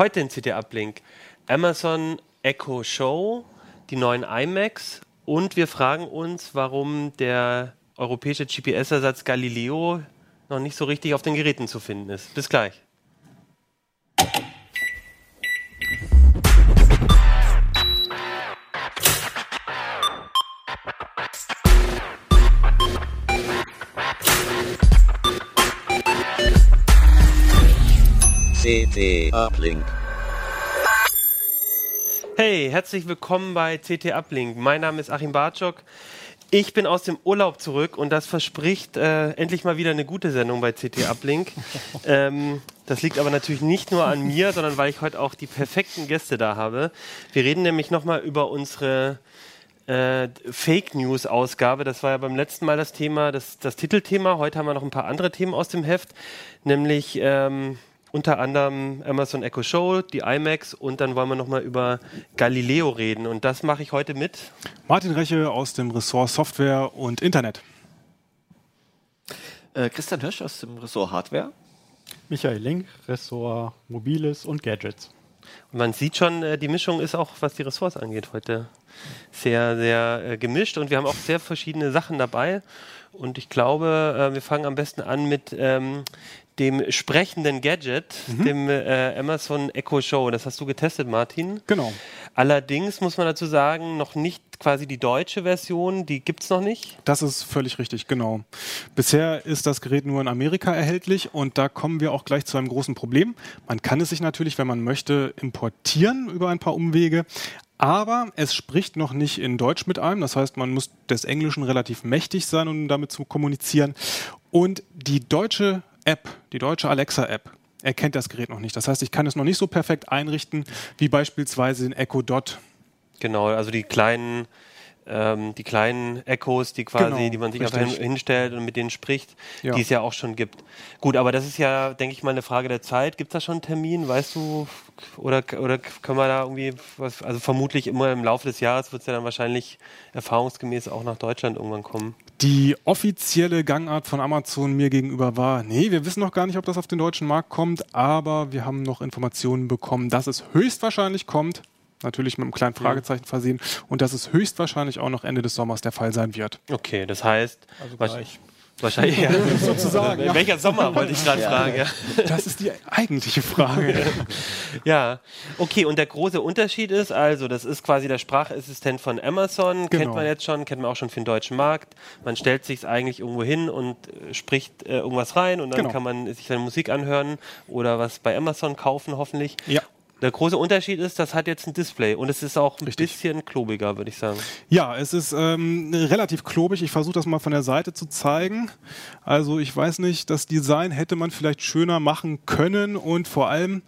Heute in CT Uplink Amazon Echo Show, die neuen iMacs und wir fragen uns, warum der europäische GPS-Ersatz Galileo noch nicht so richtig auf den Geräten zu finden ist. Bis gleich. CT Uplink. Hey, herzlich willkommen bei CT Uplink. Mein Name ist Achim Bartschok. Ich bin aus dem Urlaub zurück und das verspricht äh, endlich mal wieder eine gute Sendung bei CT Uplink. ähm, das liegt aber natürlich nicht nur an mir, sondern weil ich heute auch die perfekten Gäste da habe. Wir reden nämlich nochmal über unsere äh, Fake News Ausgabe. Das war ja beim letzten Mal das Thema, das, das Titelthema. Heute haben wir noch ein paar andere Themen aus dem Heft, nämlich ähm, unter anderem Amazon Echo Show, die iMacs und dann wollen wir nochmal über Galileo reden. Und das mache ich heute mit. Martin Reche aus dem Ressort Software und Internet. Äh, Christian Hirsch aus dem Ressort Hardware. Michael Link, Ressort Mobiles und Gadgets. Und man sieht schon, äh, die Mischung ist auch, was die Ressorts angeht, heute sehr, sehr äh, gemischt und wir haben auch sehr verschiedene Sachen dabei. Und ich glaube, äh, wir fangen am besten an mit ähm, dem sprechenden Gadget, mhm. dem äh, Amazon Echo Show. Das hast du getestet, Martin. Genau. Allerdings muss man dazu sagen, noch nicht quasi die deutsche Version, die gibt es noch nicht. Das ist völlig richtig, genau. Bisher ist das Gerät nur in Amerika erhältlich und da kommen wir auch gleich zu einem großen Problem. Man kann es sich natürlich, wenn man möchte, importieren über ein paar Umwege. Aber es spricht noch nicht in Deutsch mit einem. Das heißt, man muss des Englischen relativ mächtig sein, um damit zu kommunizieren. Und die deutsche App, die deutsche Alexa-App, erkennt das Gerät noch nicht. Das heißt, ich kann es noch nicht so perfekt einrichten wie beispielsweise den Echo Dot. Genau, also die kleinen ähm, die kleinen Echos, die quasi, genau, die man sich einfach hinstellt und mit denen spricht, ja. die es ja auch schon gibt. Gut, aber das ist ja, denke ich mal, eine Frage der Zeit. Gibt es da schon einen Termin? Weißt du, oder, oder können wir da irgendwie was, also vermutlich immer im Laufe des Jahres wird es ja dann wahrscheinlich erfahrungsgemäß auch nach Deutschland irgendwann kommen. Die offizielle Gangart von Amazon mir gegenüber war, nee, wir wissen noch gar nicht, ob das auf den deutschen Markt kommt, aber wir haben noch Informationen bekommen, dass es höchstwahrscheinlich kommt natürlich mit einem kleinen Fragezeichen versehen und dass es höchstwahrscheinlich auch noch Ende des Sommers der Fall sein wird. Okay, das heißt, also gleich. Wahrscheinlich, ja. sozusagen. Ja. Welcher Sommer wollte ich gerade ja. fragen. Ja. Das ist die eigentliche Frage. ja, okay. Und der große Unterschied ist also, das ist quasi der Sprachassistent von Amazon. Genau. Kennt man jetzt schon, kennt man auch schon für den deutschen Markt. Man stellt sich eigentlich irgendwo hin und äh, spricht äh, irgendwas rein und dann genau. kann man sich seine Musik anhören oder was bei Amazon kaufen, hoffentlich. Ja. Der große Unterschied ist, das hat jetzt ein Display und es ist auch ein Richtig. bisschen klobiger, würde ich sagen. Ja, es ist ähm, relativ klobig. Ich versuche das mal von der Seite zu zeigen. Also ich weiß nicht, das Design hätte man vielleicht schöner machen können und vor allem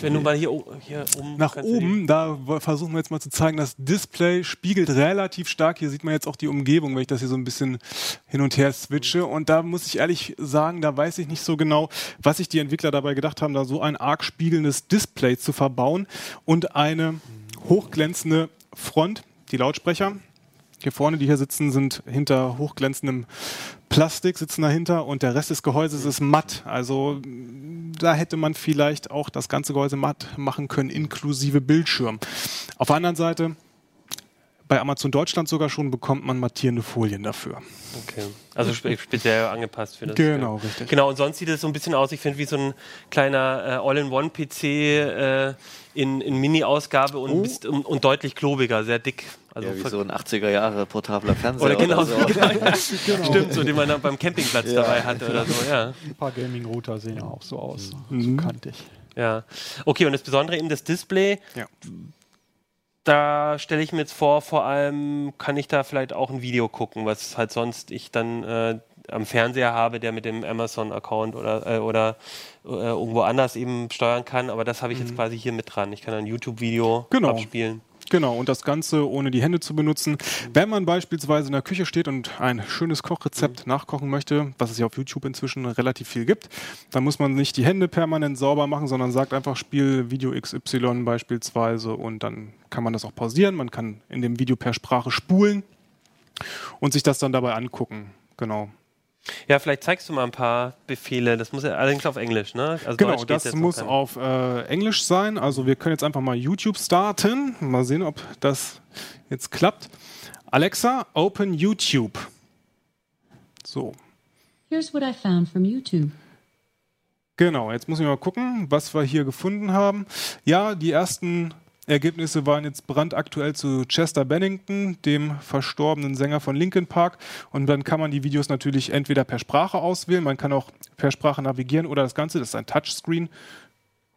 wenn du mal hier, hier oben nach oben, da versuchen wir jetzt mal zu zeigen, das Display spiegelt relativ stark. Hier sieht man jetzt auch die Umgebung, wenn ich das hier so ein bisschen hin und her switche. Und da muss ich ehrlich sagen, da weiß ich nicht so genau, was sich die Entwickler dabei gedacht haben, da so ein arg spiegelndes Display zu verbauen bauen und eine hochglänzende Front, die Lautsprecher. Hier vorne, die hier sitzen, sind hinter hochglänzendem Plastik, sitzen dahinter und der Rest des Gehäuses ist matt. Also da hätte man vielleicht auch das ganze Gehäuse matt machen können, inklusive Bildschirm. Auf der anderen Seite bei Amazon Deutschland sogar schon bekommt man mattierende Folien dafür. Okay. Also spe speziell angepasst für das. Genau, ja. richtig. Genau, und sonst sieht es so ein bisschen aus, ich finde, wie so ein kleiner äh, All-in-One-PC äh, in, in Mini-Ausgabe und, oh. und, und, deutlich klobiger, sehr dick. Also ja, wie so ein 80er Jahre portabler Fernseher. Oder genau, oder so. genau, genau. Stimmt, so den man dann beim Campingplatz ja. dabei hatte oder so, ja. Ein paar Gaming-Router sehen ja auch so aus, mhm. so kantig. Ja, okay, und das Besondere eben das Display. Ja da stelle ich mir jetzt vor, vor allem kann ich da vielleicht auch ein Video gucken, was halt sonst ich dann äh, am Fernseher habe, der mit dem Amazon-Account oder, äh, oder äh, irgendwo anders eben steuern kann. Aber das habe ich mhm. jetzt quasi hier mit dran. Ich kann ein YouTube-Video genau. abspielen. Genau, und das Ganze ohne die Hände zu benutzen. Wenn man beispielsweise in der Küche steht und ein schönes Kochrezept nachkochen möchte, was es ja auf YouTube inzwischen relativ viel gibt, dann muss man nicht die Hände permanent sauber machen, sondern sagt einfach, Spiel Video XY beispielsweise und dann kann man das auch pausieren. Man kann in dem Video per Sprache spulen und sich das dann dabei angucken. Genau. Ja, vielleicht zeigst du mal ein paar Befehle. Das muss ja allerdings auf Englisch, ne? Also genau, das muss auf äh, Englisch sein. Also wir können jetzt einfach mal YouTube starten. Mal sehen, ob das jetzt klappt. Alexa, open YouTube. So. Here's what I found from YouTube. Genau, jetzt muss ich mal gucken, was wir hier gefunden haben. Ja, die ersten Ergebnisse waren jetzt brandaktuell zu Chester Bennington, dem verstorbenen Sänger von Linkin Park. Und dann kann man die Videos natürlich entweder per Sprache auswählen, man kann auch per Sprache navigieren oder das Ganze, das ist ein Touchscreen,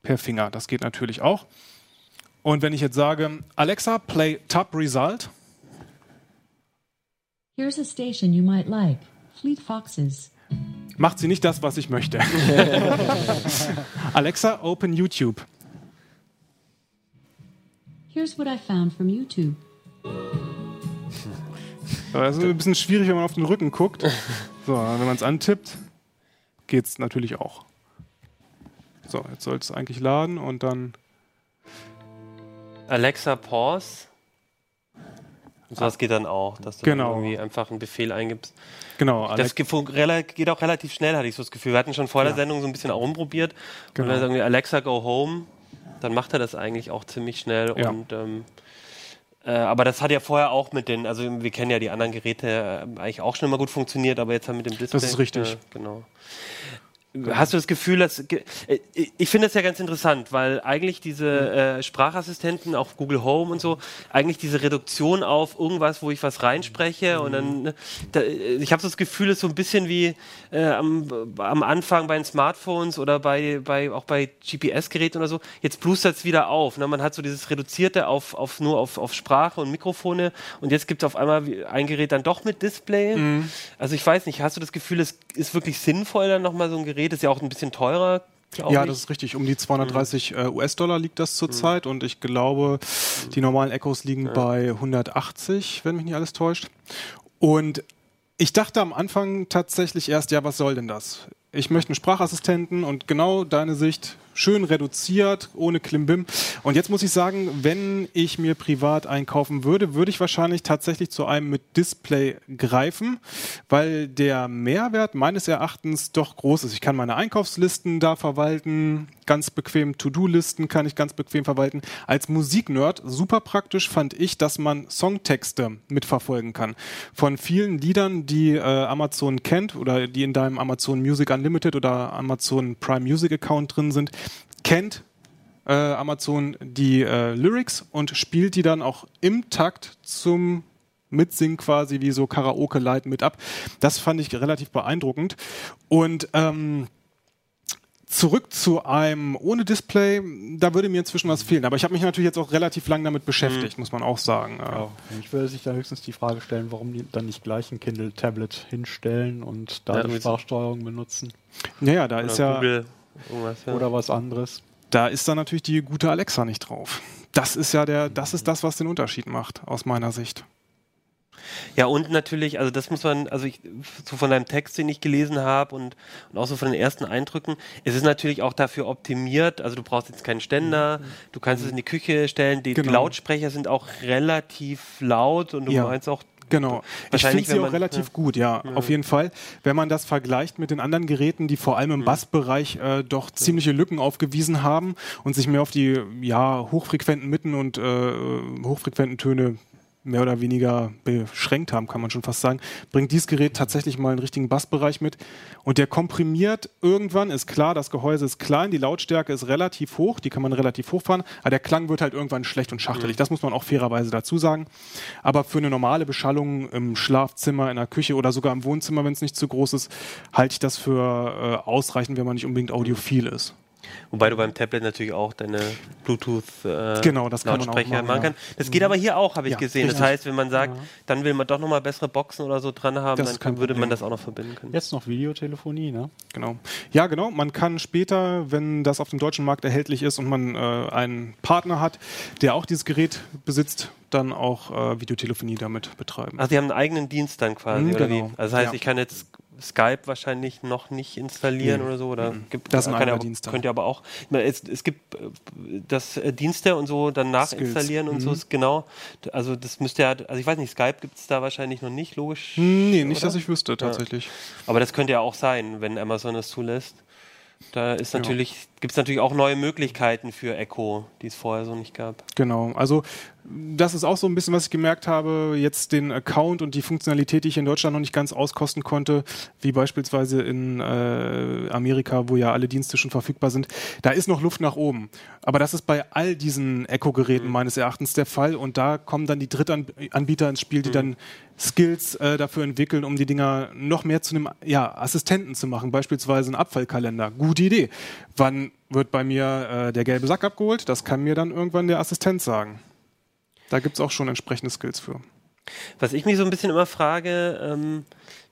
per Finger. Das geht natürlich auch. Und wenn ich jetzt sage, Alexa, play Top Result. Here's a station you might like. Fleet Foxes. Macht sie nicht das, was ich möchte. Alexa, open YouTube. Here's what I found from YouTube. Das ist ein bisschen schwierig, wenn man auf den Rücken guckt. So, wenn man es antippt, geht es natürlich auch. So, jetzt soll es eigentlich laden und dann. Alexa Pause. Und sowas geht dann auch, dass du genau. irgendwie einfach einen Befehl eingibst. Genau. Das geht auch relativ schnell, hatte ich so das Gefühl. Wir hatten schon vor der Sendung so ein bisschen rumprobiert. Genau. Und dann sagen wir Alexa go home dann macht er das eigentlich auch ziemlich schnell. Ja. Und ähm, äh, aber das hat ja vorher auch mit den, also wir kennen ja die anderen Geräte äh, eigentlich auch schon immer gut funktioniert, aber jetzt haben mit dem Display. Das ist richtig. Äh, genau. Hast du das Gefühl, dass äh, ich finde das ja ganz interessant, weil eigentlich diese äh, Sprachassistenten, auch Google Home und so, eigentlich diese Reduktion auf irgendwas, wo ich was reinspreche und dann, ne, da, äh, ich habe so das Gefühl, es ist so ein bisschen wie äh, am, am Anfang bei den Smartphones oder bei, bei auch bei GPS-Geräten oder so. Jetzt blustert es wieder auf. Ne? Man hat so dieses reduzierte auf, auf nur auf, auf Sprache und Mikrofone und jetzt gibt es auf einmal ein Gerät dann doch mit Display. Mhm. Also ich weiß nicht, hast du das Gefühl, es ist wirklich sinnvoll, dann nochmal so ein Gerät Gerät ist ja auch ein bisschen teurer. Ja, das ist richtig. Um die 230 mhm. US-Dollar liegt das zurzeit mhm. und ich glaube, die normalen Echos liegen ja. bei 180, wenn mich nicht alles täuscht. Und ich dachte am Anfang tatsächlich erst, ja, was soll denn das? Ich möchte einen Sprachassistenten und genau deine Sicht schön reduziert, ohne Klimbim. Und jetzt muss ich sagen, wenn ich mir privat einkaufen würde, würde ich wahrscheinlich tatsächlich zu einem mit Display greifen, weil der Mehrwert meines Erachtens doch groß ist. Ich kann meine Einkaufslisten da verwalten, ganz bequem To-Do-Listen kann ich ganz bequem verwalten. Als Musiknerd super praktisch fand ich, dass man Songtexte mitverfolgen kann. Von vielen Liedern, die äh, Amazon kennt oder die in deinem Amazon Music Unlimited oder Amazon Prime Music Account drin sind, kennt äh, Amazon die äh, Lyrics und spielt die dann auch im Takt zum Mitsingen quasi wie so Karaoke-Light mit ab. Das fand ich relativ beeindruckend. Und ähm, zurück zu einem ohne Display, da würde mir inzwischen was fehlen. Aber ich habe mich natürlich jetzt auch relativ lang damit beschäftigt, mhm. muss man auch sagen. Ja, ich würde sich da höchstens die Frage stellen, warum die dann nicht gleich ein Kindle-Tablet hinstellen und da ja, die Sprachsteuerung benutzen. Naja, da Oder ist ja Google ja. Oder was anderes. Da ist dann natürlich die gute Alexa nicht drauf. Das ist ja der, das ist das, was den Unterschied macht, aus meiner Sicht. Ja, und natürlich, also das muss man, also ich, so von deinem Text, den ich gelesen habe und, und auch so von den ersten Eindrücken, es ist natürlich auch dafür optimiert, also du brauchst jetzt keinen Ständer, du kannst es in die Küche stellen, die, genau. die Lautsprecher sind auch relativ laut und du ja. meinst auch Genau. Ich finde sie auch relativ ja. gut, ja, ja, auf jeden Fall. Wenn man das vergleicht mit den anderen Geräten, die vor allem im mhm. Bassbereich äh, doch ziemliche Lücken aufgewiesen haben und sich mehr auf die ja, hochfrequenten Mitten und äh, hochfrequenten Töne mehr oder weniger beschränkt haben, kann man schon fast sagen, bringt dieses Gerät tatsächlich mal einen richtigen Bassbereich mit. Und der komprimiert irgendwann, ist klar, das Gehäuse ist klein, die Lautstärke ist relativ hoch, die kann man relativ hoch fahren, aber der Klang wird halt irgendwann schlecht und schachtelig. Mhm. Das muss man auch fairerweise dazu sagen. Aber für eine normale Beschallung im Schlafzimmer, in der Küche oder sogar im Wohnzimmer, wenn es nicht zu groß ist, halte ich das für äh, ausreichend, wenn man nicht unbedingt audiophil ist. Wobei du beim Tablet natürlich auch deine Bluetooth-Lautsprecher äh, genau, das kann man machen, machen kann. Das geht aber hier auch, habe ich ja, gesehen. Richtig. Das heißt, wenn man sagt, ja. dann will man doch nochmal bessere Boxen oder so dran haben, das dann würde man das auch noch verbinden können. Jetzt noch Videotelefonie, ne? Genau. Ja, genau. Man kann später, wenn das auf dem deutschen Markt erhältlich ist und man äh, einen Partner hat, der auch dieses Gerät besitzt, dann auch äh, Videotelefonie damit betreiben. Also, die haben einen eigenen Dienst dann quasi, mhm, oder genau. wie? Also, das heißt, ja. ich kann jetzt Skype wahrscheinlich noch nicht installieren nee. oder so. Oder mhm. gibt, das ein ja, Könnt ihr aber auch. Meine, es, es, gibt äh, das äh, Dienste und so dann nachinstallieren und mhm. so. Ist genau. Also das müsste ja, also ich weiß nicht, Skype gibt es da wahrscheinlich noch nicht, logisch. Nee, nicht, oder? dass ich wüsste, tatsächlich. Ja. Aber das könnte ja auch sein, wenn Amazon es zulässt. Da ist natürlich, ja. gibt es natürlich auch neue Möglichkeiten für Echo, die es vorher so nicht gab. Genau, also das ist auch so ein bisschen, was ich gemerkt habe, jetzt den Account und die Funktionalität, die ich in Deutschland noch nicht ganz auskosten konnte, wie beispielsweise in äh, Amerika, wo ja alle Dienste schon verfügbar sind. Da ist noch Luft nach oben. Aber das ist bei all diesen Echo-Geräten mhm. meines Erachtens der Fall und da kommen dann die Drittanbieter ins Spiel, die mhm. dann Skills äh, dafür entwickeln, um die Dinger noch mehr zu einem ja, Assistenten zu machen, beispielsweise einen Abfallkalender. Gute Idee. Wann wird bei mir äh, der gelbe Sack abgeholt? Das kann mir dann irgendwann der Assistent sagen. Da gibt es auch schon entsprechende Skills für. Was ich mich so ein bisschen immer frage, ähm,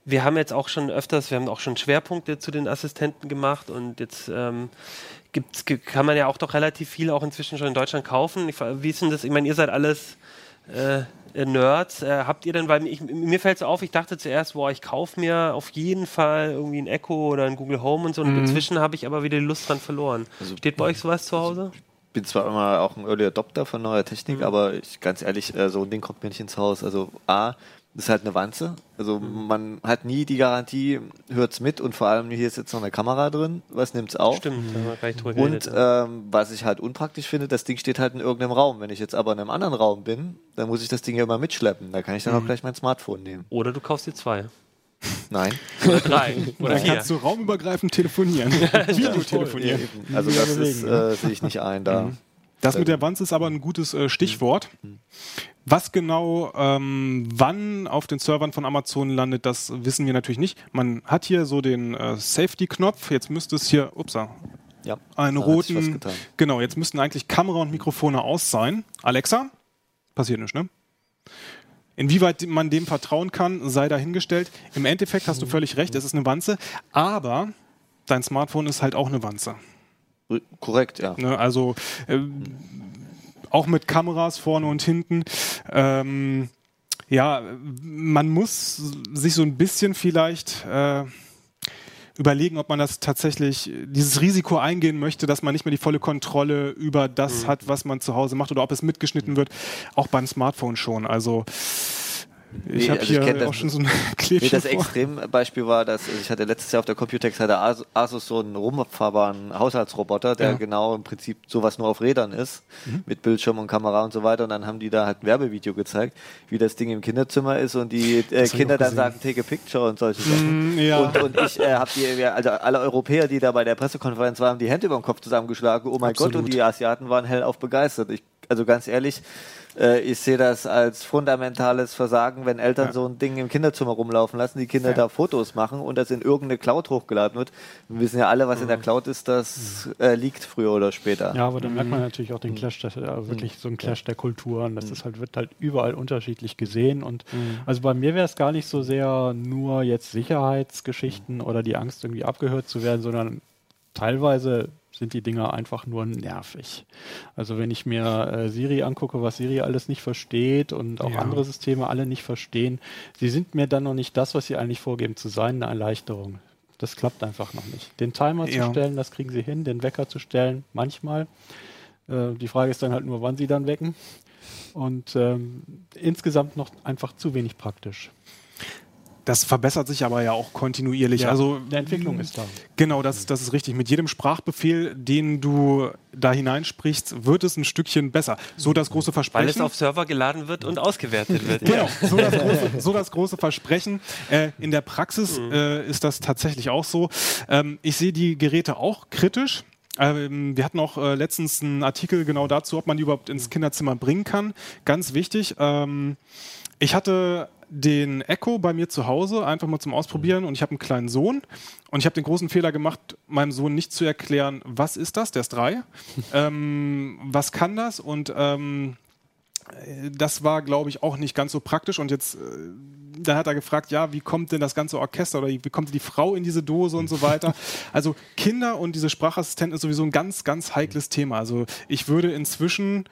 wir haben jetzt auch schon öfters, wir haben auch schon Schwerpunkte zu den Assistenten gemacht und jetzt ähm, gibt's, kann man ja auch doch relativ viel auch inzwischen schon in Deutschland kaufen. Ich, wie ist denn das? Ich meine, ihr seid alles äh, Nerds. Äh, habt ihr denn, weil ich, mir fällt so auf, ich dachte zuerst, boah, ich kaufe mir auf jeden Fall irgendwie ein Echo oder ein Google Home und so und mhm. inzwischen habe ich aber wieder die Lust dran verloren. Also, Steht bei euch sowas zu Hause? Bin zwar immer auch ein Early Adopter von neuer Technik, mhm. aber ich, ganz ehrlich, äh, so ein Ding kommt mir nicht ins Haus. Also A, das ist halt eine Wanze. Also mhm. man hat nie die Garantie, hört's mit und vor allem hier ist jetzt noch eine Kamera drin, was nimmt's auf. Stimmt, mhm. Und ähm, was ich halt unpraktisch finde, das Ding steht halt in irgendeinem Raum. Wenn ich jetzt aber in einem anderen Raum bin, dann muss ich das Ding ja immer mitschleppen. Da kann ich dann mhm. auch gleich mein Smartphone nehmen. Oder du kaufst dir zwei. Nein. Oder drei. Oder dann kannst du raumübergreifend telefonieren. Video telefonieren. Also das ist, äh, sehe ich nicht ein da. Mhm. Das mit der Wanze ist aber ein gutes äh, Stichwort. Was genau ähm, wann auf den Servern von Amazon landet, das wissen wir natürlich nicht. Man hat hier so den äh, Safety-Knopf. Jetzt müsste es hier, upsa, ja, einen roten. Genau, jetzt müssten eigentlich Kamera und Mikrofone aus sein. Alexa, passiert nicht, ne? Inwieweit man dem vertrauen kann, sei dahingestellt. Im Endeffekt hast du völlig recht, es ist eine Wanze, aber dein Smartphone ist halt auch eine Wanze. Korrekt, ja. Ne, also äh, auch mit Kameras vorne und hinten. Ähm, ja, man muss sich so ein bisschen vielleicht äh, überlegen, ob man das tatsächlich, dieses Risiko eingehen möchte, dass man nicht mehr die volle Kontrolle über das mhm. hat, was man zu Hause macht oder ob es mitgeschnitten wird, auch beim Smartphone schon. Also ich nee, habe also hier auch schon so ein Klebchen nee, Das Extrembeispiel war, dass also ich hatte letztes Jahr auf der Computex hatte Asus so einen rumfahrbaren Haushaltsroboter, der ja. genau im Prinzip sowas nur auf Rädern ist, mhm. mit Bildschirm und Kamera und so weiter. Und dann haben die da halt ein Werbevideo gezeigt, wie das Ding im Kinderzimmer ist und die äh, Kinder dann sagen, take a picture und solche Sachen. Mm, ja. und, und ich äh, habe die, also alle Europäer, die da bei der Pressekonferenz waren, haben die Hände über den Kopf zusammengeschlagen. Oh mein Absolut. Gott, und die Asiaten waren hellauf begeistert. Ich, also ganz ehrlich, äh, ich sehe das als fundamentales Versagen, wenn Eltern ja. so ein Ding im Kinderzimmer rumlaufen lassen, die Kinder ja. da Fotos machen und das in irgendeine Cloud hochgeladen wird. Wir wissen ja alle, was mhm. in der mhm. Cloud ist, das mhm. äh, liegt früher oder später. Ja, aber dann merkt man mhm. natürlich auch den Clash, der, äh, wirklich so ein Clash der Kulturen. Das ist halt, wird halt überall unterschiedlich gesehen und also bei mir wäre es gar nicht so sehr nur jetzt Sicherheitsgeschichten oder die Angst irgendwie abgehört zu werden, sondern teilweise sind die Dinger einfach nur nervig. Also wenn ich mir äh, Siri angucke, was Siri alles nicht versteht und auch ja. andere Systeme alle nicht verstehen, sie sind mir dann noch nicht das, was sie eigentlich vorgeben zu sein, eine Erleichterung. Das klappt einfach noch nicht. Den Timer ja. zu stellen, das kriegen sie hin, den Wecker zu stellen, manchmal. Äh, die Frage ist dann halt nur, wann sie dann wecken. Und ähm, insgesamt noch einfach zu wenig praktisch. Das verbessert sich aber ja auch kontinuierlich. Ja, also die Entwicklung ist da. Genau, das, das ist richtig. Mit jedem Sprachbefehl, den du da hineinsprichst, wird es ein Stückchen besser. So das große Versprechen. Weil es auf Server geladen wird und ausgewertet wird. genau, so das große, so das große Versprechen. Äh, in der Praxis mhm. äh, ist das tatsächlich auch so. Ähm, ich sehe die Geräte auch kritisch. Ähm, wir hatten auch äh, letztens einen Artikel genau dazu, ob man die überhaupt ins Kinderzimmer bringen kann. Ganz wichtig. Ähm, ich hatte den Echo bei mir zu Hause einfach mal zum Ausprobieren und ich habe einen kleinen Sohn und ich habe den großen Fehler gemacht, meinem Sohn nicht zu erklären, was ist das, der ist drei, ähm, was kann das? Und ähm, das war, glaube ich, auch nicht ganz so praktisch und jetzt, äh, dann hat er gefragt, ja, wie kommt denn das ganze Orchester oder wie kommt die Frau in diese Dose und so weiter. Also Kinder und diese Sprachassistenten ist sowieso ein ganz, ganz heikles Thema. Also ich würde inzwischen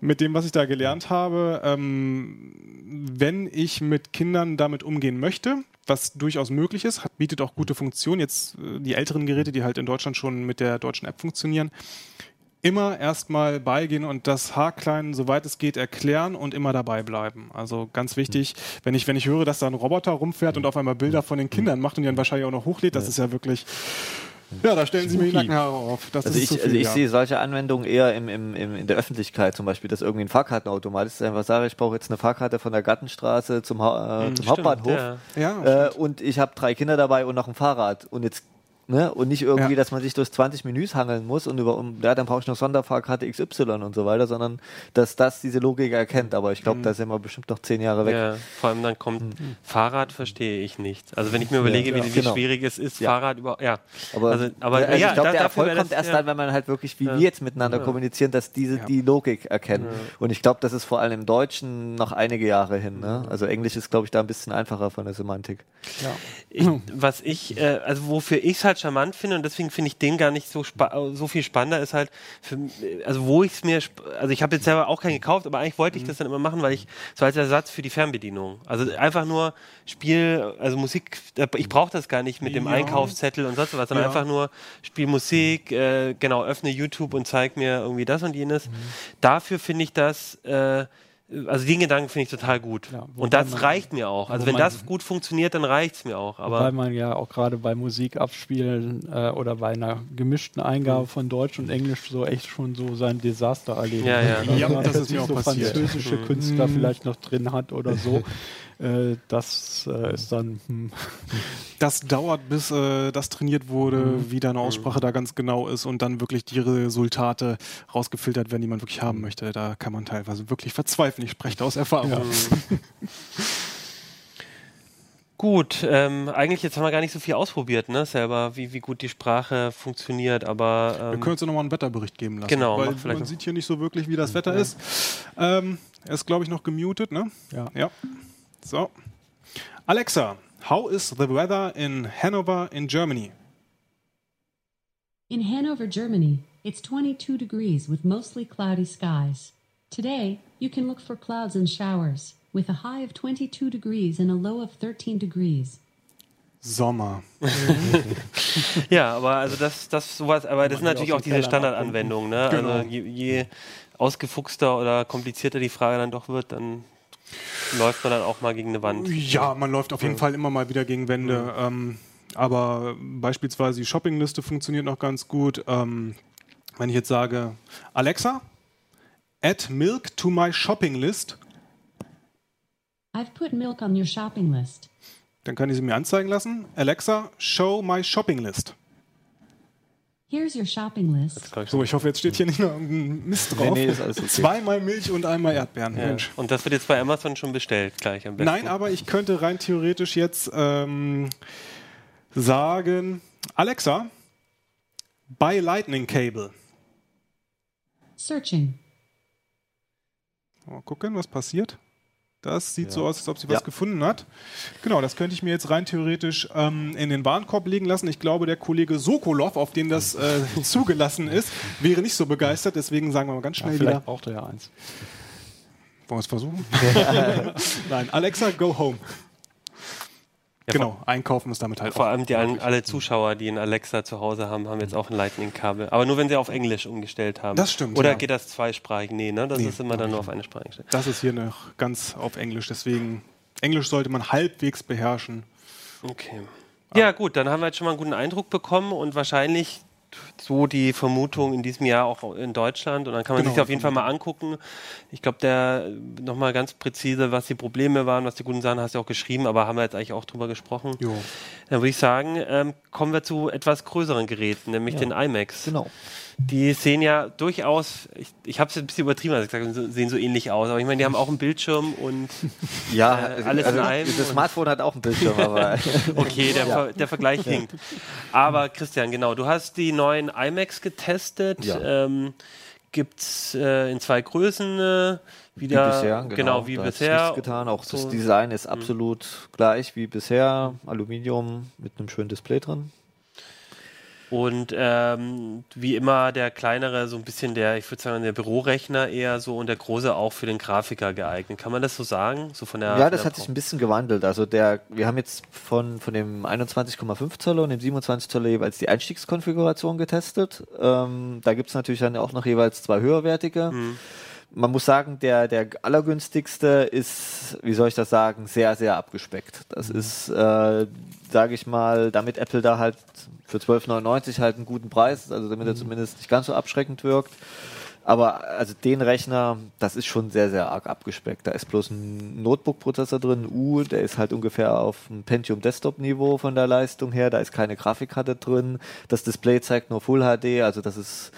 mit dem, was ich da gelernt habe, ähm, wenn ich mit Kindern damit umgehen möchte, was durchaus möglich ist, hat, bietet auch gute Funktionen. Jetzt äh, die älteren Geräte, die halt in Deutschland schon mit der deutschen App funktionieren, immer erstmal beigehen und das Haarklein, soweit es geht, erklären und immer dabei bleiben. Also ganz wichtig, wenn ich, wenn ich höre, dass da ein Roboter rumfährt und auf einmal Bilder von den Kindern macht und die dann wahrscheinlich auch noch hochlädt, das ist ja wirklich. Ja, da stellen Sie mir die Nackenhaare auf. Das Also ist ich, zu viel, also ich ja. sehe solche Anwendungen eher im, im, im, in der Öffentlichkeit, zum Beispiel, dass irgendwie ein Fahrkartenautomat ist, dass ich einfach sage, ich brauche jetzt eine Fahrkarte von der Gartenstraße zum, Ha- äh, zum Hauptbahnhof. ja. ja, Äh, und ich habe drei Kinder dabei und noch ein Fahrrad. Und jetzt Ne? Und nicht irgendwie, Ja. dass man sich durch 20 Menüs hangeln muss und über, um, ja, dann brauche ich noch Sonderfahrkarte XY und so weiter, sondern dass das diese Logik erkennt. Aber ich glaube, da sind wir bestimmt noch zehn Jahre weg. Ja, vor allem dann kommt Fahrrad verstehe ich nicht. Also wenn ich mir überlege, Ja, wie, wie genau. schwierig es ist, Ja. Fahrrad über ja. Aber, also, aber also ja, ich glaube, da- der Erfolg kommt das- erst ja. dann, wenn man halt wirklich, wie Ja. wir jetzt miteinander Ja. kommunizieren, dass diese die Logik erkennen. Und ich glaube, das ist vor allem im Deutschen noch einige Jahre hin. Ne? Also Englisch ist, glaube ich, da ein bisschen einfacher von der Semantik. Ich, was ich, äh, also wofür ich es halt charmant finde und deswegen finde ich den gar nicht so so viel spannender ist halt, für, also wo ich es mir, also ich habe jetzt selber auch keinen gekauft, aber eigentlich wollte ich das dann immer machen, weil ich so als Ersatz für die Fernbedienung, also einfach nur Spiel, also Musik, äh, ich brauche das gar nicht mit dem Ja. Einkaufszettel und sonst was, sondern Ja. einfach nur Spiel Musik, äh, genau, öffne YouTube und zeig mir irgendwie das und jenes. Dafür finde ich das, äh, also den Gedanken finde ich total gut. Ja, wobei und das man- reicht mir auch. Also wenn man- das gut funktioniert, dann reicht's mir auch. Aber Weil man ja auch gerade bei Musik abspielen äh, oder bei einer gemischten Eingabe von Deutsch und Englisch so echt schon so sein Desaster erlebt. Ja, ja. Also, Ja, dass das er ist mir sich auch so passiert. französische Künstler vielleicht noch drin hat oder so. äh, das äh, ist dann hm, das dauert, bis äh, das trainiert wurde, Mhm. wie deine Aussprache da ganz genau ist und dann wirklich die Resultate rausgefiltert werden, die man wirklich Mhm. haben möchte. Da kann man teilweise wirklich verzweifeln. Ich spreche da aus Erfahrung. Gut, ähm, eigentlich jetzt haben wir gar nicht so viel ausprobiert, ne, selber, wie, wie gut die Sprache funktioniert, aber Wir ähm, können uns ja nochmal einen Wetterbericht geben lassen. Genau, weil man sieht hier nicht so wirklich, wie das Wetter ist. Ähm, er ist, glaube ich, noch gemutet, ne? ja. Ja. So. Alexa, how is the weather in Hanover in Germany? In Hanover, Germany, it's 22 degrees with mostly cloudy skies. Today, you can look for clouds and showers, with a high of 22 degrees and a low of 13 degrees. Sommer. ja, aber also das, das sowas, aber das sind natürlich auch diese Standardanwendungen, ne? Genau. Also je, je ausgefuchster oder komplizierter die Frage dann doch wird, dann läuft man dann auch mal gegen eine Wand. Ja, man läuft auf jeden Fall immer mal wieder gegen Wände. Ähm, aber beispielsweise die Shoppingliste funktioniert noch ganz gut. Ähm, wenn ich jetzt sage, Alexa, add milk to my shopping list, I've put milk on your shopping list. dann kann ich sie mir anzeigen lassen. Alexa, show my shopping list. Here's your shopping list. So, ich hoffe, jetzt steht hier nicht noch irgendein Mist drauf. nee, ist alles okay. Zweimal Milch und einmal Erdbeeren. Ja. Mensch. Und das wird jetzt bei Amazon schon bestellt, gleich am besten. Nein, aber ich könnte rein theoretisch jetzt ähm, sagen, Alexa, buy Lightning Cable. Searching. Mal gucken, was passiert. Das sieht Ja. so aus, als ob sie was Ja. gefunden hat. Genau, das könnte ich mir jetzt rein theoretisch ähm, in den Warenkorb legen lassen. Ich glaube, der Kollege Sokolov, auf den das äh, zugelassen ist, wäre nicht so begeistert. Deswegen sagen wir mal ganz Ja, schnell vielleicht wieder. braucht er ja eins. Wollen wir es versuchen? Nein, Alexa, go home. Ja, genau, einkaufen ist damit halt Vor auch allem die, möglich. alle Zuschauer, die ein Alexa zu Hause haben, haben jetzt auch ein Lightning-Kabel. Aber nur wenn sie auf Englisch umgestellt haben. Das stimmt, Oder ja. geht das zweisprachig? Nee, ne? Das Nee, ist immer dann nur auf eine Sprache gestellt. Das ist hier noch ganz auf Englisch. Deswegen, Englisch sollte man halbwegs beherrschen. Okay. Ja, gut, dann haben wir jetzt schon mal einen guten Eindruck bekommen und wahrscheinlich so die Vermutung in diesem Jahr auch in Deutschland. Und dann kann man Genau, sich auf jeden Fall mal angucken. Ich glaube, der nochmal ganz präzise, was die Probleme waren, was die guten Sachen hast du auch geschrieben, aber haben wir jetzt eigentlich auch drüber gesprochen. Jo. Dann würde ich sagen, ähm, kommen wir zu etwas größeren Geräten, nämlich den iMacs. Genau. Die sehen ja durchaus, ich, ich habe es ein bisschen übertrieben, also gesagt, so- sehen so ähnlich aus, aber ich meine, die haben auch einen Bildschirm und Ja, Äh, alles in einem Das Smartphone hat auch einen Bildschirm, aber okay, der, Ver, der Vergleich hinkt. Aber Christian, genau, du hast die neuen iMacs getestet. Ja. Ähm, Gibt es äh, in zwei Größen äh, wie wieder, bisher. genau, wie da bisher. nichts getan. Auch das So. Design ist absolut gleich wie bisher. Aluminium mit einem schönen Display drin. Und ähm, wie immer der kleinere, so ein bisschen der, ich würde sagen, der Bürorechner eher so und der große auch für den Grafiker geeignet. Kann man das so sagen? So von der, ja, das hat sich ein bisschen gewandelt. Also der, wir haben jetzt von, von dem 21,5 Zoll und dem 27 Zoll jeweils die Einstiegskonfiguration getestet. Ähm, da gibt es natürlich dann auch noch jeweils zwei höherwertige. Mhm man muss sagen, der, der allergünstigste ist, wie soll ich das sagen, sehr, sehr abgespeckt. Das mhm. ist, äh, sage ich mal, damit Apple da halt für 12,99 halt einen guten Preis, also damit mhm. er zumindest nicht ganz so abschreckend wirkt. Aber also den Rechner, das ist schon sehr, sehr arg abgespeckt. Da ist bloß ein Notebook-Prozessor drin, U, der ist halt ungefähr auf dem Pentium Desktop-Niveau von der Leistung her. Da ist keine Grafikkarte drin. Das Display zeigt nur Full HD, also das ist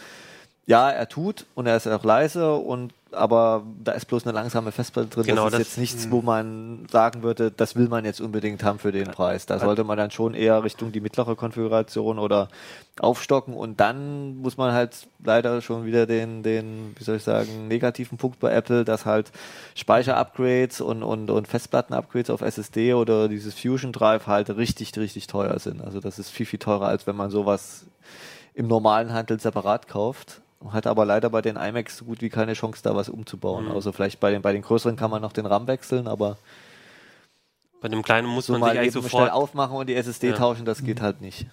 ja, er tut und er ist auch leise und aber da ist bloß eine langsame Festplatte drin. Genau, das ist das, jetzt nichts, wo man sagen würde, das will man jetzt unbedingt haben für den Preis. Da sollte man dann schon eher Richtung die mittlere Konfiguration oder aufstocken und dann muss man halt leider schon wieder den, den, wie soll ich sagen, negativen Punkt bei Apple, dass halt Speicher-Upgrades und, und, und Festplatten-Upgrades auf SSD oder dieses Fusion Drive halt richtig, richtig teuer sind. Also das ist viel, viel teurer, als wenn man sowas im normalen Handel separat kauft. Hat aber leider bei den iMacs so gut wie keine Chance, da was umzubauen. Mhm. Also vielleicht bei den, bei den größeren kann man noch den RAM wechseln, aber bei dem kleinen muss so man sich eigentlich sofort schnell aufmachen und die SSD ja. tauschen, das geht mhm. halt nicht.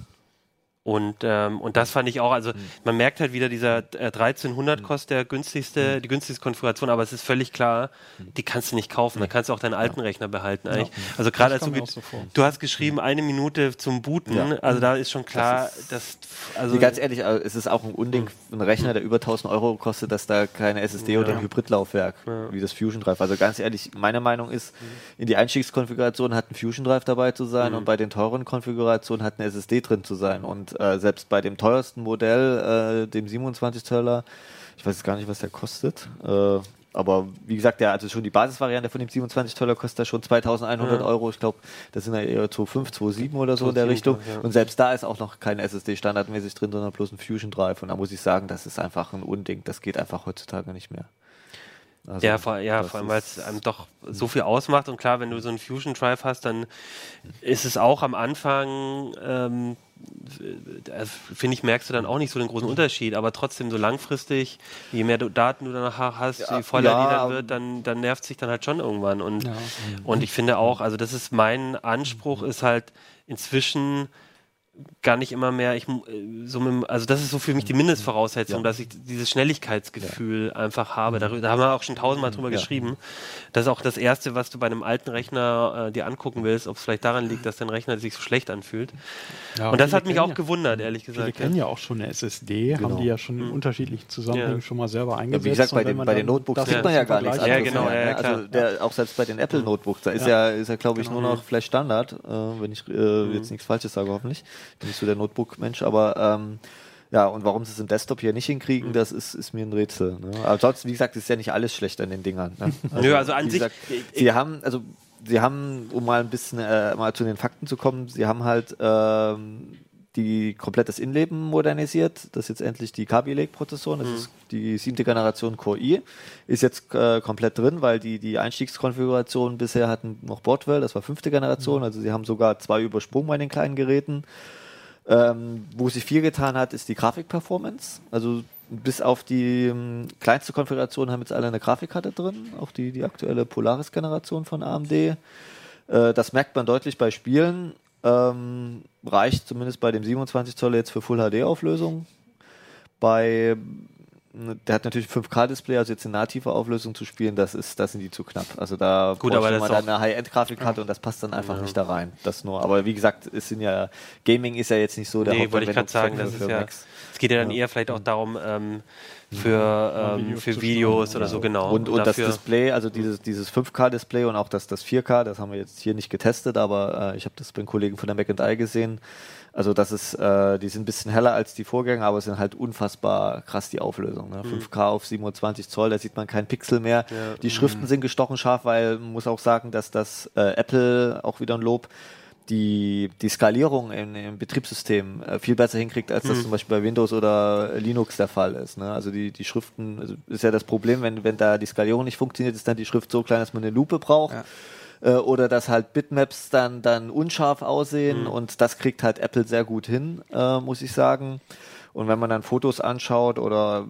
Und, ähm, und das fand ich auch, also mhm. man merkt halt wieder, dieser äh, 1300 mhm. kostet der günstigste, mhm. die günstigste Konfiguration, aber es ist völlig klar, die kannst du nicht kaufen, da kannst du auch deinen alten ja. Rechner behalten eigentlich. Ja. Also gerade als du, so du hast geschrieben, eine Minute zum Booten, ja. also da ist schon klar, das dass, also. Ganz ehrlich, also es ist auch ein Unding, ein Rechner, der über 1000 Euro kostet, dass da keine SSD oder ein Hybridlaufwerk, wie das Fusion Drive. Also ganz ehrlich, meine Meinung ist, in die Einstiegskonfiguration hat ein Fusion Drive dabei zu sein und bei den teuren Konfigurationen hat eine SSD drin zu sein und äh, selbst bei dem teuersten Modell, äh, dem 27 Zöller, ich weiß gar nicht, was der kostet. Äh, aber wie gesagt, der, also schon die Basisvariante von dem 27 Zöller kostet da schon 2100 ja. Euro. Ich glaube, das sind ja eher 2,5, 2,7 oder so 2, in der 7, Richtung. Ja. Und selbst da ist auch noch kein SSD standardmäßig drin, sondern bloß ein Fusion Drive. Und da muss ich sagen, das ist einfach ein Unding. Das geht einfach heutzutage nicht mehr. Also, ja, vor, ja, vor allem, weil es einem doch so viel ausmacht. Und klar, wenn du so einen Fusion Drive hast, dann ist es auch am Anfang ähm, äh, finde ich, merkst du dann auch nicht so den großen Unterschied, aber trotzdem so langfristig, je mehr du Daten du danach hast, ja, je voller ja, die dann wird, dann, dann nervt sich dann halt schon irgendwann. Und, ja. und ich finde auch, also das ist mein Anspruch, ist halt inzwischen gar nicht immer mehr, ich, äh, so mit, also das ist so für mich die Mindestvoraussetzung, ja. dass ich dieses Schnelligkeitsgefühl ja. einfach habe. Darüber, da haben wir auch schon tausendmal drüber ja. geschrieben. Das ist auch das Erste, was du bei einem alten Rechner äh, dir angucken willst, ob es vielleicht daran liegt, dass dein Rechner sich so schlecht anfühlt. und das hat mich auch gewundert, ehrlich gesagt. Wir kennen ja auch schon eine SSD, genau. haben die ja schon in mhm. unterschiedlichen Zusammenhängen schon mal selber eingesetzt. wie gesagt, bei den, bei den Notebooks sieht man ja gar nichts Ja, genau, mehr, ne? Also der, auch selbst bei den Apple Notebooks, da ist ja, ist ja glaube ich, genau. nur noch Flash Standard, äh, wenn ich äh, mhm. jetzt nichts Falsches sage, hoffentlich. Bin ich so der Notebook Facebook-Mensch, aber ähm, ja, und warum sie es im Desktop hier nicht hinkriegen, das ist, ist mir ein Rätsel. Ne? Aber ansonsten, wie gesagt, ist ja nicht alles schlecht an den Dingern. Ne? Also, Nö, also an sich. Gesagt, sie haben, also sie haben, um mal ein bisschen äh, mal zu den Fakten zu kommen, sie haben halt ähm, die komplett das Innenleben modernisiert. Das ist jetzt endlich die Kaby Lake Prozessoren. Das mhm. ist die siebte Generation Core i. Ist jetzt äh, komplett drin, weil die, die Einstiegskonfiguration bisher hatten noch Bordwell. Das war fünfte Generation. Mhm. Also sie haben sogar zwei übersprungen bei den kleinen Geräten. Ähm, wo sich viel getan hat, ist die Grafikperformance. Also bis auf die ähm, kleinste Konfiguration haben jetzt alle eine Grafikkarte drin, auch die, die aktuelle Polaris-Generation von AMD. Äh, das merkt man deutlich bei Spielen. Ähm, reicht zumindest bei dem 27 Zoll jetzt für Full HD-Auflösung. Bei der hat natürlich 5K-Display, also jetzt in nativer Auflösung zu spielen, das ist, das sind die zu knapp. Also da Gut, aber man dann eine High-End-Grafikkarte ja. und das passt dann einfach ja. nicht da rein. Das nur. Aber wie gesagt, es sind ja Gaming ist ja jetzt nicht so der nee, wollte ich gerade sagen, das ist ja, es geht ja dann eher vielleicht auch darum, ähm, für, ähm, für Videos oder so, genau. Und, und, das Display, also dieses, dieses 5K-Display und auch das, das 4K, das haben wir jetzt hier nicht getestet, aber äh, ich habe das beim Kollegen von der Mac Eye gesehen. Also das ist, äh, die sind ein bisschen heller als die Vorgänger, aber sind halt unfassbar krass die Auflösung. Ne? Mhm. 5K auf 27 Zoll, da sieht man keinen Pixel mehr. Ja. Die Schriften mhm. sind gestochen scharf, weil man muss auch sagen, dass das äh, Apple auch wieder ein Lob die, die Skalierung im, im Betriebssystem äh, viel besser hinkriegt, als das Mhm. zum Beispiel bei Windows oder Linux der Fall ist. Ne? Also die, die Schriften, also ist ja das Problem, wenn, wenn da die Skalierung nicht funktioniert, ist dann die Schrift so klein, dass man eine Lupe braucht. Äh, oder dass halt Bitmaps dann, dann unscharf aussehen und das kriegt halt Apple sehr gut hin, äh, muss ich sagen. Und wenn man dann Fotos anschaut oder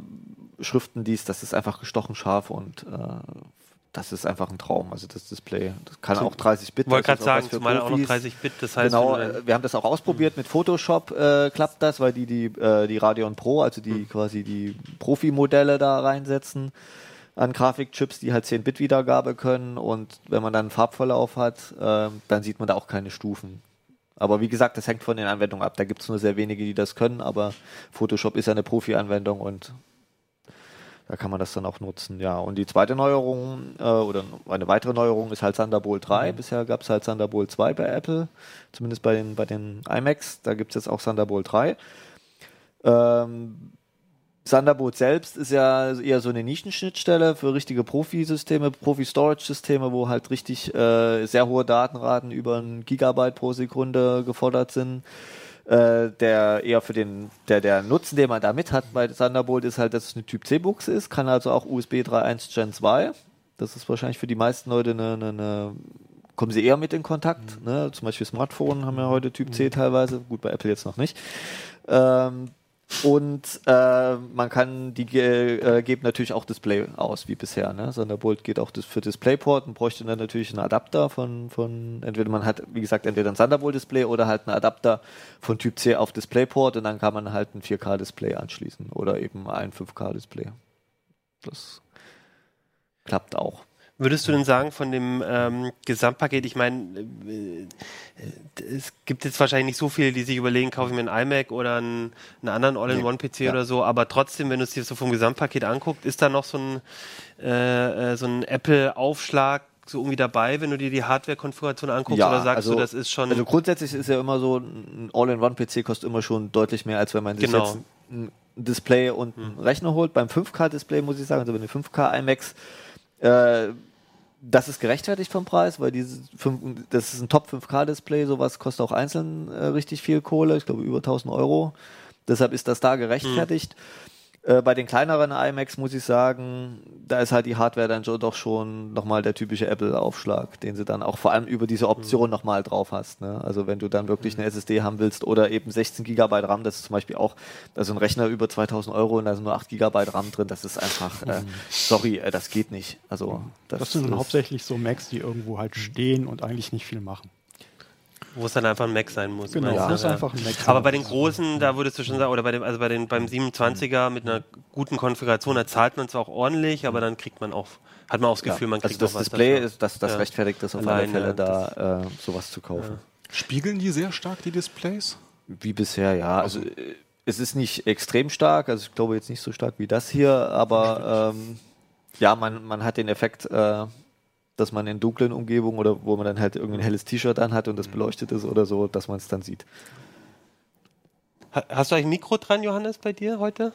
Schriften liest, das ist einfach gestochen scharf und äh, das ist einfach ein Traum. Also das Display, das kann auch 30 Bit. Wollte das gerade sagen, zumal auch noch Profis. 30 Bit, das heißt, Genau, äh, wir haben das auch ausprobiert mit Photoshop, äh, klappt das, weil die die, äh, die Radeon Pro, also die Hm. quasi die Profi-Modelle da reinsetzen an Grafikchips, die halt 10 Bit Wiedergabe können und wenn man dann einen Farbverlauf hat, äh, dann sieht man da auch keine Stufen. Aber wie gesagt, das hängt von den Anwendungen ab. Da gibt es nur sehr wenige, die das können, aber Photoshop ist ja eine Profi-Anwendung und da kann man das dann auch nutzen. Ja, und die zweite Neuerung äh, oder eine weitere Neuerung ist halt Thunderbolt 3. Bisher gab es halt Thunderbolt 2 bei Apple, zumindest bei den, bei den iMacs. Da gibt es jetzt auch Thunderbolt 3. Ähm, Thunderbolt selbst ist ja eher so eine Nischenschnittstelle für richtige Profi-Systeme, Profi-Storage-Systeme, wo halt richtig äh, sehr hohe Datenraten über ein Gigabyte pro Sekunde gefordert sind. Äh, der eher für den, der, der Nutzen, den man da mit hat bei Thunderbolt, ist halt, dass es eine Typ C-Buchse ist, kann also auch USB 3.1 Gen 2. Das ist wahrscheinlich für die meisten Leute eine, eine, eine kommen sie eher mit in Kontakt. Ne? Zum Beispiel Smartphone haben ja heute Typ C teilweise, gut, bei Apple jetzt noch nicht. Ähm, und äh, man kann, die äh, geben natürlich auch Display aus, wie bisher. Ne? Thunderbolt geht auch für DisplayPort und bräuchte dann natürlich einen Adapter von, von, entweder man hat, wie gesagt, entweder ein Thunderbolt-Display oder halt einen Adapter von Typ C auf DisplayPort und dann kann man halt ein 4K-Display anschließen oder eben ein 5K-Display. Das klappt auch. Würdest du denn sagen, von dem ähm, Gesamtpaket, ich meine, äh, äh, es gibt jetzt wahrscheinlich nicht so viele, die sich überlegen, kaufe ich mir einen iMac oder einen, einen anderen All-in-One-PC Ja. oder so, aber trotzdem, wenn du es dir so vom Gesamtpaket anguckt, ist da noch so ein, äh, äh, so ein Apple-Aufschlag so irgendwie dabei, wenn du dir die Hardware-Konfiguration anguckst oder sagst du, das ist schon... Also grundsätzlich ist ja immer so, ein All-in-One-PC kostet immer schon deutlich mehr, als wenn man sich Genau. jetzt ein Display und einen Rechner holt. Beim 5K-Display muss ich sagen, also bei den 5K-iMacs, äh, das ist gerechtfertigt vom Preis, weil dieses fünf- das ist ein Top 5K-Display, sowas kostet auch einzeln äh, richtig viel Kohle, ich glaube über 1000 Euro. Deshalb ist das da gerechtfertigt. Äh, bei den kleineren iMacs muss ich sagen, da ist halt die Hardware dann schon doch schon nochmal der typische Apple-Aufschlag, den sie dann auch vor allem über diese Option nochmal drauf hast. Ne? Also wenn du dann wirklich eine SSD haben willst oder eben 16 GB RAM, das ist zum Beispiel auch, also ein Rechner über 2000 Euro und da sind nur 8 GB RAM drin, das ist einfach, äh, sorry, äh, das geht nicht. Also das, Das sind ist- hauptsächlich so Macs, die irgendwo halt stehen und eigentlich nicht viel machen. Wo es dann einfach ein Mac sein muss. Genau, du? muss einfach ein Mac sein. Aber bei den großen, da würdest du schon sagen, oder bei dem, also bei den, beim 27er mit einer guten Konfiguration, da zahlt man zwar auch ordentlich, aber dann kriegt man auch, hat man auch das ja, Gefühl, man also kriegt das auch was Display dafür. ist, das, das Ja. rechtfertigt das auf Allein, alle Fälle, ja, da äh, sowas zu kaufen. Spiegeln die sehr stark die Displays? Wie bisher, ja. Also äh, es ist nicht extrem stark, also ich glaube jetzt nicht so stark wie das hier, aber ähm, ja, man, man hat den Effekt, äh, dass man in dunklen Umgebungen oder wo man dann halt irgendein helles T-Shirt anhat und das beleuchtet ist oder so, dass man es dann sieht. Ha- Hast du eigentlich ein Mikro dran, Johannes, bei dir heute?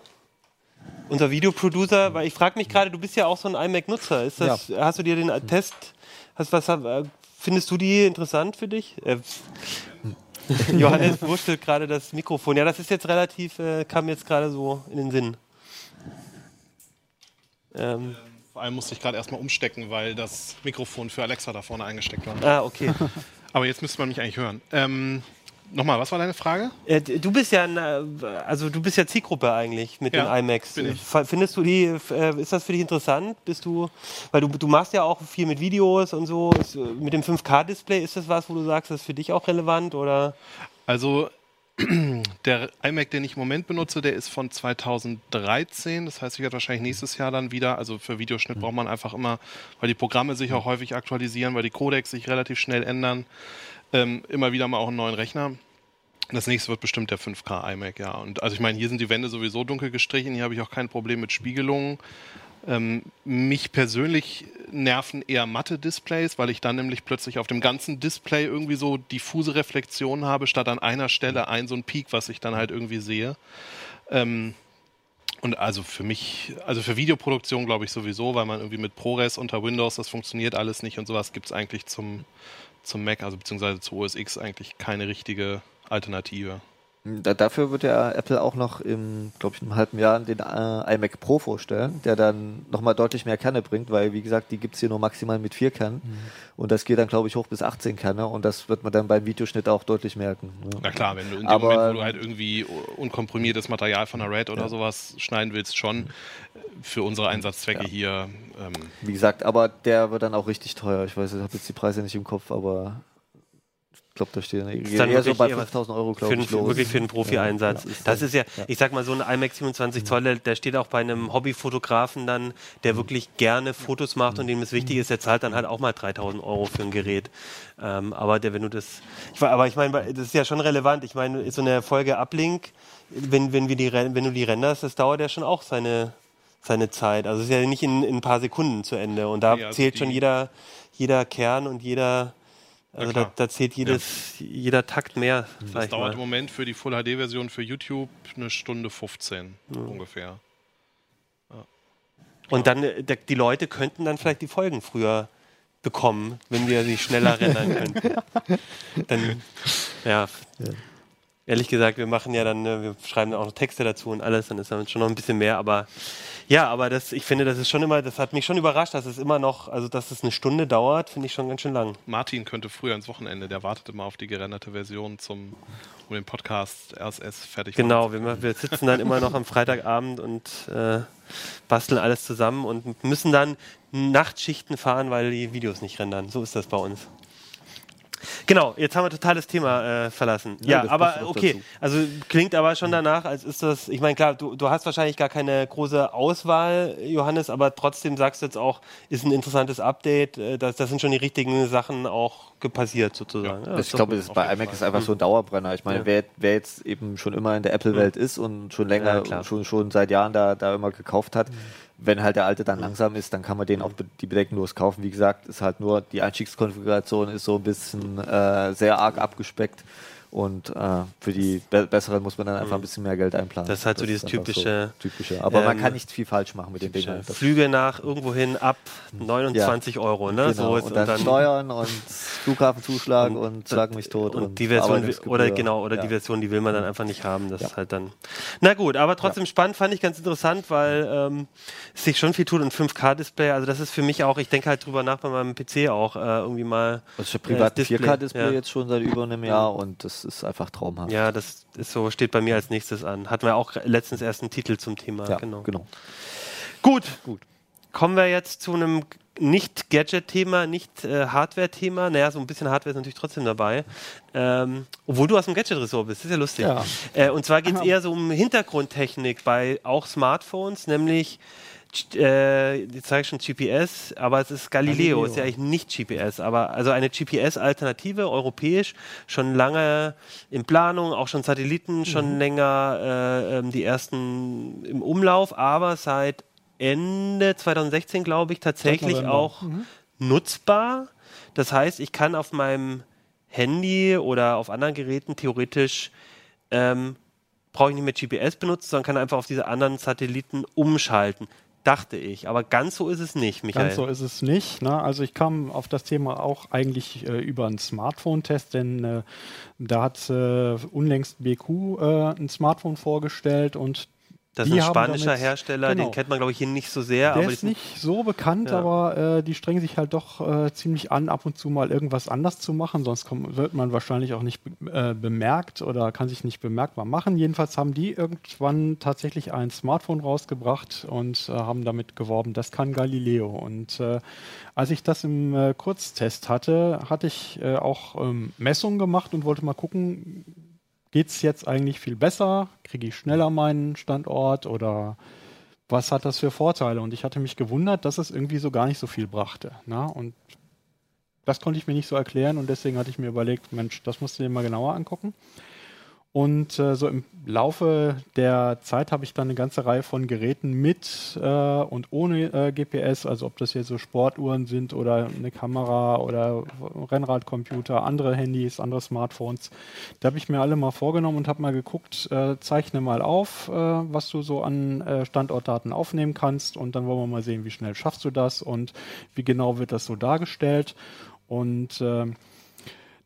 Unser Videoproducer, weil ich frage mich gerade, du bist ja auch so ein iMac-Nutzer. Ist das, Hast du dir den Test, hast, was, äh, findest du die interessant für dich? Äh, Johannes wurschtelt gerade das Mikrofon. Ja, das ist jetzt relativ, äh, kam jetzt gerade so in den Sinn. Ähm, Vor allem musste ich gerade erstmal umstecken, weil das Mikrofon für Alexa da vorne eingesteckt war. ah, okay. Aber jetzt müsste man mich eigentlich hören. Ähm, Nochmal, was war deine Frage? Äh, du bist ja, äh, also du bist ja Zielgruppe eigentlich mit Ja, den iMacs. bin ich. Findest du die, äh, ist das für dich interessant? Bist du, weil du, du machst ja auch viel mit Videos und so. Äh, mit dem 5K-Display ist das was, wo du sagst, das ist für dich auch relevant oder? Also der iMac, den ich im Moment benutze, der ist von 2013. Das heißt, ich werde wahrscheinlich nächstes Jahr dann wieder, also für Videoschnitt braucht man einfach immer, weil die Programme sich auch häufig aktualisieren, weil die Codecs sich relativ schnell ändern, ähm, immer wieder mal auch einen neuen Rechner. Das nächste wird bestimmt der 5K iMac, ja. Und also ich meine, hier sind die Wände sowieso dunkel gestrichen, hier habe ich auch kein Problem mit Spiegelungen. Ähm, mich persönlich nerven eher matte Displays, weil ich dann nämlich plötzlich auf dem ganzen Display irgendwie so diffuse Reflexionen habe, statt an einer Stelle ein so ein Peak, was ich dann halt irgendwie sehe. Ähm, und also für mich, also für Videoproduktion glaube ich sowieso, weil man irgendwie mit ProRes unter Windows, das funktioniert alles nicht und sowas gibt es eigentlich zum, zum Mac, also beziehungsweise zu OS X eigentlich keine richtige Alternative. Da, dafür wird ja Apple auch noch im, glaube ich, einem halben Jahr den äh, iMac Pro vorstellen, der dann nochmal deutlich mehr Kerne bringt, weil, wie gesagt, die gibt's hier nur maximal mit vier Kernen. Mhm. Und das geht dann, glaube ich, hoch bis 18 Kerne und das wird man dann beim Videoschnitt auch deutlich merken. Ne? Na klar, wenn du in dem Aber, Moment, wo du halt irgendwie unkomprimiertes Material von der RAID oder ja. sowas schneiden willst, schon für unsere Einsatzzwecke ja. hier. Ähm wie gesagt, aber der wird dann auch richtig teuer. Ich weiß, ich habe jetzt die Preise nicht im Kopf, aber glaube, da steht eher, eher so bei 5000 Euro, glaube ich. Los. Wirklich für einen Profi-Einsatz. Ja, das ist ja, ja, ich sag mal, so ein iMac 27 Zoll, der steht auch bei einem Hobbyfotografen dann, der wirklich gerne Fotos macht und dem es wichtig ist, der zahlt dann halt auch mal 3000 Euro für ein Gerät. Ähm, aber der, wenn du das, ich, aber ich meine, das ist ja schon relevant. Ich meine, so eine Folge Uplink, wenn, wenn, wir die, wenn du die renderst, das dauert ja schon auch seine, seine Zeit. Also es ist ja nicht in, in ein paar Sekunden zu Ende. Und da nee, also zählt schon jeder, jeder Kern und jeder also da, da, zählt jedes, ja. jeder Takt mehr. Das dauert mal. im Moment für die Full HD-Version für YouTube eine Stunde 15 ja. ungefähr. Ja. Und dann, äh, die Leute könnten dann vielleicht die Folgen früher bekommen, wenn wir sie schneller rendern könnten. dann, ja. Ehrlich gesagt, wir machen ja dann, äh, wir schreiben auch noch Texte dazu und alles, dann ist dann schon noch ein bisschen mehr, aber ja, aber das, ich finde, das ist schon immer, das hat mich schon überrascht, dass es immer noch, also dass es eine Stunde dauert, finde ich schon ganz schön lang. Martin könnte früher ins Wochenende, der wartet immer auf die gerenderte Version zum, um den Podcast RSS fertig Genau, wir, wir, sitzen dann immer noch am Freitagabend und äh, basteln alles zusammen und müssen dann Nachtschichten fahren, weil die Videos nicht rendern. So ist das bei uns. Genau, jetzt haben wir total das Thema äh, verlassen. Ja, ja aber okay. Dazu. Also klingt aber schon danach, als ist das, ich meine, klar, du, du hast wahrscheinlich gar keine große Auswahl, Johannes, aber trotzdem sagst du jetzt auch, ist ein interessantes Update, äh, das, das sind schon die richtigen Sachen auch passiert sozusagen. Ja, ich glaube, bei iMac ist einfach so ein Dauerbrenner. Ich meine, ja. wer, wer jetzt eben schon immer in der Apple-Welt ist und schon länger, schon, schon seit Jahren da, da immer gekauft hat, mhm wenn halt der alte dann langsam ist, dann kann man den auch die bedeckenlos kaufen. Wie gesagt, ist halt nur die Einstiegskonfiguration ist so ein bisschen äh, sehr arg abgespeckt. Und äh, für die be besseren muss man dann einfach ein bisschen mehr Geld einplanen. Das ist halt so dieses typische, so typische. Aber ähm, man kann nicht viel falsch machen mit den Dingen. Flüge nach irgendwohin ab 29 ja, Euro, ne? Genau. So und, dann und, dann Steuern und Flughafenzuschlag und, und schlag mich tot. Und, und die Version oder genau oder ja. die Version, die will man dann einfach nicht haben. Das ja. ist halt dann. Na gut, aber trotzdem spannend fand ich ganz interessant, weil ähm, es sich schon viel tut und 5K-Display. Also das ist für mich auch. Ich denke halt drüber nach bei meinem PC auch äh, irgendwie mal. Also ich privat äh, 4K-Display jetzt schon seit über einem Jahr und das ist einfach traumhaft. Ja, das ist so, steht bei mir als nächstes an. Hatten wir auch letztens erst einen Titel zum Thema. Ja, genau. genau. Gut, gut. Kommen wir jetzt zu einem nicht Gadget-Thema, nicht äh, Hardware-Thema. Naja, so ein bisschen Hardware ist natürlich trotzdem dabei. Ähm, obwohl du aus dem Gadget-Ressort bist, das ist ja lustig. Ja. Äh, und zwar geht es eher so um Hintergrundtechnik bei auch Smartphones, nämlich äh, jetzt sage ich schon GPS, aber es ist Galileo, Galileo, ist ja eigentlich nicht GPS, aber also eine GPS-Alternative, europäisch, schon lange in Planung, auch schon Satelliten, schon mhm. länger äh, ähm, die ersten im Umlauf, aber seit Ende 2016, glaube ich, tatsächlich auch mhm. nutzbar. Das heißt, ich kann auf meinem Handy oder auf anderen Geräten theoretisch ähm, brauche ich nicht mehr GPS benutzen, sondern kann einfach auf diese anderen Satelliten umschalten dachte ich. Aber ganz so ist es nicht, Michael. Ganz so ist es nicht. Ne? Also ich kam auf das Thema auch eigentlich äh, über einen Smartphone-Test, denn äh, da hat äh, unlängst BQ äh, ein Smartphone vorgestellt und das ist ein spanischer damit, Hersteller, genau. den kennt man, glaube ich, hier nicht so sehr. Der ist nicht so bekannt, ja. aber äh, die strengen sich halt doch äh, ziemlich an, ab und zu mal irgendwas anders zu machen, sonst kommt, wird man wahrscheinlich auch nicht äh, bemerkt oder kann sich nicht bemerkbar machen. Jedenfalls haben die irgendwann tatsächlich ein Smartphone rausgebracht und äh, haben damit geworben, das kann Galileo. Und äh, als ich das im äh, Kurztest hatte, hatte ich auch ähm, Messungen gemacht und wollte mal gucken, geht es jetzt eigentlich viel besser? Kriege ich schneller meinen Standort oder was hat das für Vorteile? Und ich hatte mich gewundert, dass es irgendwie so gar nicht so viel brachte. Na? Ne? Und das konnte ich mir nicht so erklären und deswegen hatte ich mir überlegt, Mensch, das musst du dir mal genauer angucken. Und äh, so im Laufe der Zeit habe ich dann eine ganze Reihe von Geräten mit äh, und ohne äh, GPS, also ob das jetzt so Sportuhren sind oder eine Kamera oder Rennradcomputer, andere Handys, andere Smartphones. Da habe ich mir alle mal vorgenommen und habe mal geguckt, äh, zeichne mal auf, äh, was du so an äh, Standortdaten aufnehmen kannst und dann wollen wir mal sehen, wie schnell schaffst du das und wie genau wird das so dargestellt. Und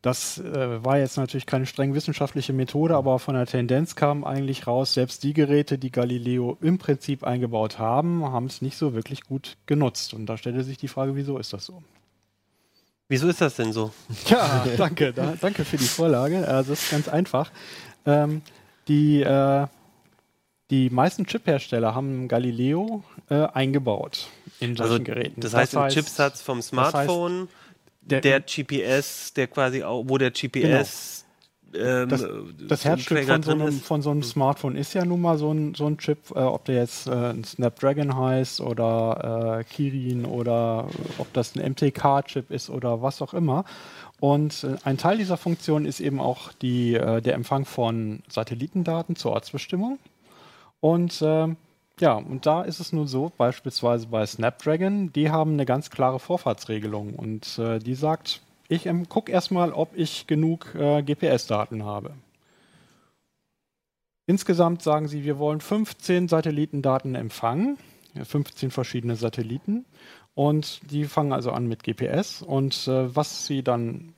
Das äh, war jetzt natürlich keine streng wissenschaftliche Methode, aber von der Tendenz kam eigentlich raus, selbst die Geräte, die Galileo im Prinzip eingebaut haben, haben es nicht so wirklich gut genutzt. Und da stellte sich die Frage, wieso ist das so? Wieso ist das denn so? Ja, danke, da, danke für die Vorlage. Also das ist ganz einfach. Ähm, die, äh, die meisten Chip-Hersteller haben Galileo äh, eingebaut in solchen Also, Geräten. das heißt, im Chipsatz vom heißt, Smartphone, der, der GPS, der quasi auch, wo der GPS ähm, das, das Herzstück von so, einem, von so einem Smartphone ist ja nun mal so ein, so ein Chip, äh, ob der jetzt äh, ein Snapdragon heißt oder äh, Kirin oder ob das ein MTK-Chip ist oder was auch immer. Und äh, ein Teil dieser Funktion ist eben auch die, äh, der Empfang von Satellitendaten zur Ortsbestimmung. Und ähm, ja, und da ist es nun so, beispielsweise bei Snapdragon, die haben eine ganz klare Vorfahrtsregelung und äh, die sagt, ich ähm, gucke erstmal, ob ich genug äh, GPS-Daten habe. Insgesamt sagen sie, wir wollen 15 Satellitendaten empfangen, ja, 15 verschiedene Satelliten und die fangen also an mit GPS und äh, was sie dann